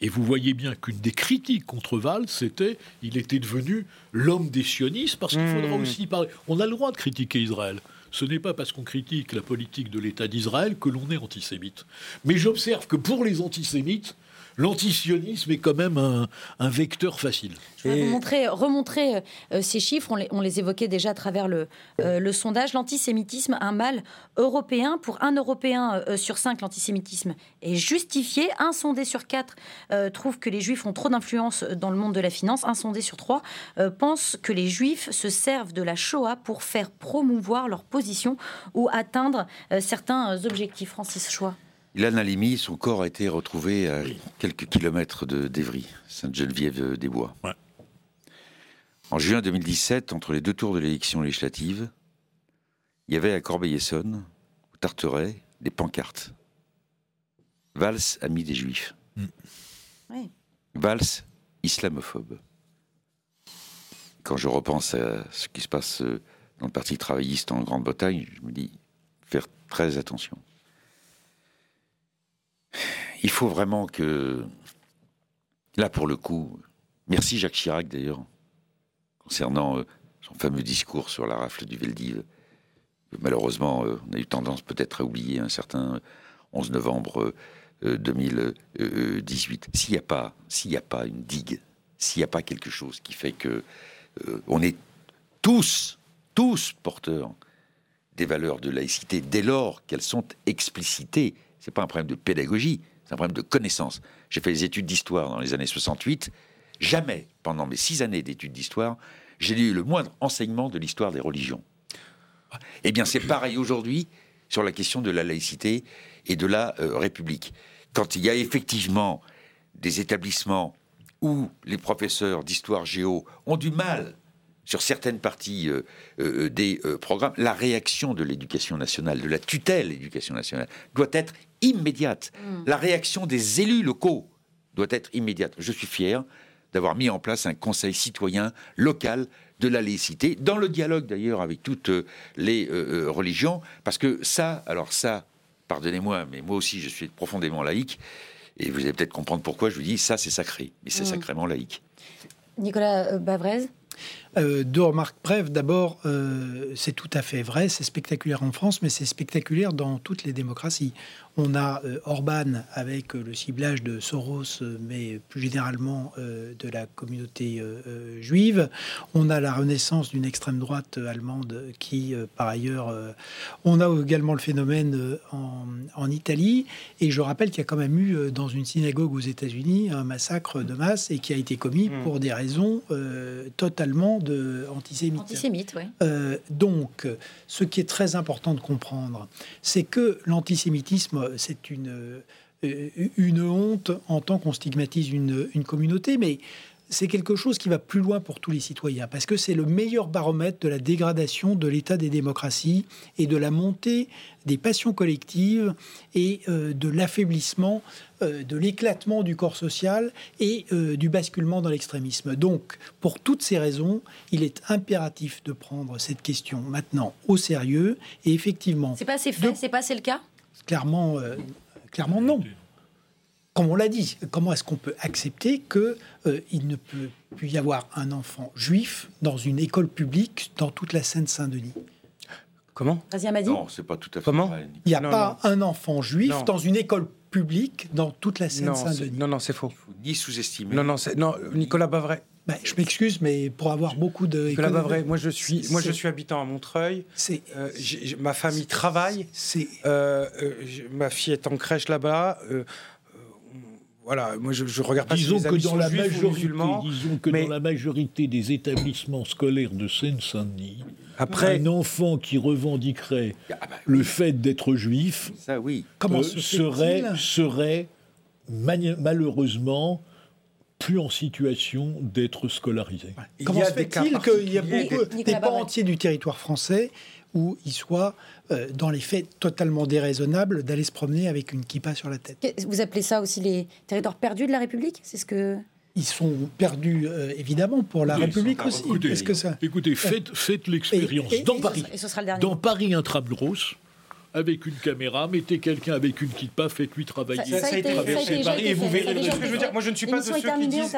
Et vous voyez bien qu'une des critiques contre Valls, c'était il était devenu l'homme des sionistes, parce qu'il faudra Mmh. aussi parler. On a le droit de critiquer Israël. Ce n'est pas parce qu'on critique la politique de l'État d'Israël que l'on est antisémite. Mais j'observe que pour les antisémites, l'antisionisme est quand même un, un vecteur facile. Je vais vous montrer, remontrer euh, ces chiffres. On les, on les évoquait déjà à travers le, euh, le sondage. L'antisémitisme, un mal européen. Pour un Européen euh, sur cinq, l'antisémitisme est justifié. Un sondé sur quatre euh, trouve que les Juifs ont trop d'influence dans le monde de la finance. Un sondé sur trois euh, pense que les Juifs se servent de la Shoah pour faire promouvoir leur position ou atteindre euh, certains objectifs. Francis Choix. Ilan Halimi, son corps a été retrouvé à quelques kilomètres de d'Evry, Sainte-Geneviève-des-Bois. En juin 2017, entre les deux tours de l'élection législative, il y avait à Corbeil-Essonne, au Tarteret, des pancartes. Valls, ami des Juifs. Oui. Valls, islamophobe. Quand je repense à ce qui se passe euh, dans le Parti travailliste en Grande-Bretagne, je me dis, faire très attention. Il faut vraiment que, là pour le coup, merci Jacques Chirac d'ailleurs, concernant euh, son fameux discours sur la rafle du Veldiv. Malheureusement, euh, on a eu tendance peut-être à oublier un certain 11 novembre euh, 2018. S'il n'y a pas, s'il n'y a pas une digue, s'il n'y a pas quelque chose qui fait que euh, on est tous, tous porteurs des valeurs de laïcité dès lors qu'elles sont explicitées. C'est pas un problème de pédagogie, c'est un problème de connaissance. J'ai fait des études d'histoire dans les années 68. Jamais, pendant mes six années d'études d'histoire, j'ai eu le moindre enseignement de l'histoire des religions. Eh bien, c'est pareil aujourd'hui sur la question de la laïcité et de la euh, République. Quand il y a effectivement des établissements où les professeurs d'histoire géo ont du mal sur certaines parties euh, euh, des euh, programmes, la réaction de l'éducation nationale, de la tutelle de l'éducation nationale, doit être immédiate. Mm. La réaction des élus locaux doit être immédiate. Je suis fier d'avoir mis en place un conseil citoyen local de la laïcité, dans le dialogue d'ailleurs avec toutes les religions, parce que ça, alors ça, pardonnez-moi, mais moi aussi je suis profondément laïque, et vous allez peut-être comprendre pourquoi je vous dis ça c'est sacré, mais c'est Mm. sacrément laïque. Nicolas Bavrez? Euh, deux remarques brèves. D'abord, euh, c'est tout à fait vrai, c'est spectaculaire en France, mais c'est spectaculaire dans toutes les démocraties. On a euh, Orban avec le ciblage de Soros, mais plus généralement de la communauté juive. On a la renaissance d'une extrême droite allemande qui, par ailleurs, on a également le phénomène en, en Italie. Et je rappelle qu'il y a quand même eu dans une synagogue aux États-Unis un massacre de masse et qui a été commis Mm. pour des raisons totalement de antisémites. Antisémite, oui. Euh, donc, ce qui est très important de comprendre, c'est que l'antisémitisme, c'est une, euh, une honte en tant qu'on stigmatise une, une communauté, mais c'est quelque chose qui va plus loin pour tous les citoyens, parce que c'est le meilleur baromètre de la dégradation de l'état des démocraties et de la montée des passions collectives et euh, de l'affaiblissement, euh, de l'éclatement du corps social et euh, du basculement dans l'extrémisme. Donc, pour toutes ces raisons, il est impératif de prendre cette question maintenant au sérieux et effectivement, C'est pas assez fait, c'est pas assez le cas? Clairement, euh, clairement non. Comme on l'a dit, comment est-ce qu'on peut accepter que euh, il ne peut plus y avoir un enfant juif dans une école publique dans toute la Seine-Saint-Denis? Comment? Non, c'est pas tout à fait Comment? vrai. Il n'y a Non, pas un enfant juif Non. dans une école publique dans toute la Seine-Saint-Denis. non, non, c'est faux. Ni sous-estimer. Non, non, c'est- non, Nicolas Bavray. Ben, je m'excuse, mais pour avoir beaucoup de... Nicolas Bavray, moi je suis, moi je suis habitant à Montreuil. C'est, Euh, ma famille travaille. C'est, Euh, euh, ma fille est en crèche là-bas. Voilà, moi je, je regarde pas Disons les que dans la majorité, disons que mais- dans la majorité des établissements scolaires de Seine-Saint-Denis, Après- un enfant qui revendiquerait le fait d'être juif Ça oui. Comment euh, se serait, malheureusement plus en situation d'être scolarisé. Il Comment y a se des cas fait-il qu'il y a particuliers. beaucoup, des pans entiers du territoire français où il soit, euh, dans les faits, totalement déraisonnable d'aller se promener avec une kippa sur la tête Vous appelez ça aussi les territoires perdus de la République? C'est ce que. Ils sont perdus, euh, évidemment, pour la Oui, République aussi. Écoutez, Est-ce que ça... écoutez, faites, faites l'expérience dans et- Paris. Et ce sera le dernier. Dans Paris intramuros, avec une caméra, mettez quelqu'un avec une kit pas, faites-lui travailler. Ça, a été traversé Paris et vous verrez le Ce que je veux dire, moi je ne suis pas de ceux qui disent,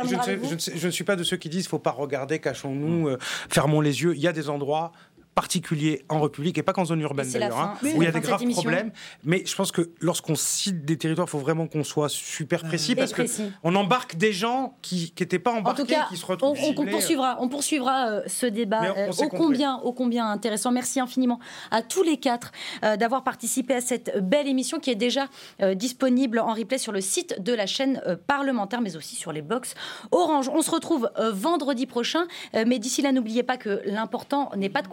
je ne, suis pas de ceux qui disent, faut pas regarder, cachons-nous, euh, fermons les yeux. Il y a des endroits particulier en République et pas qu'en zone urbaine d'ailleurs, hein, où il y a des graves problèmes. Mais je pense que lorsqu'on cite des territoires, il faut vraiment qu'on soit super précis parce qu'on embarque des gens qui n'étaient pas embarqués, en tout cas, qui se retrouvent. On, on poursuivra, on poursuivra euh, ce débat euh, ô combien, ô combien intéressant. Merci infiniment à tous les quatre euh, d'avoir participé à cette belle émission qui est déjà disponible en replay sur le site de la chaîne parlementaire, mais aussi sur les box Orange. On se retrouve vendredi prochain, mais d'ici là, n'oubliez pas que l'important n'est pas de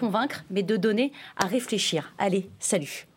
mais de donner à réfléchir. Allez, salut.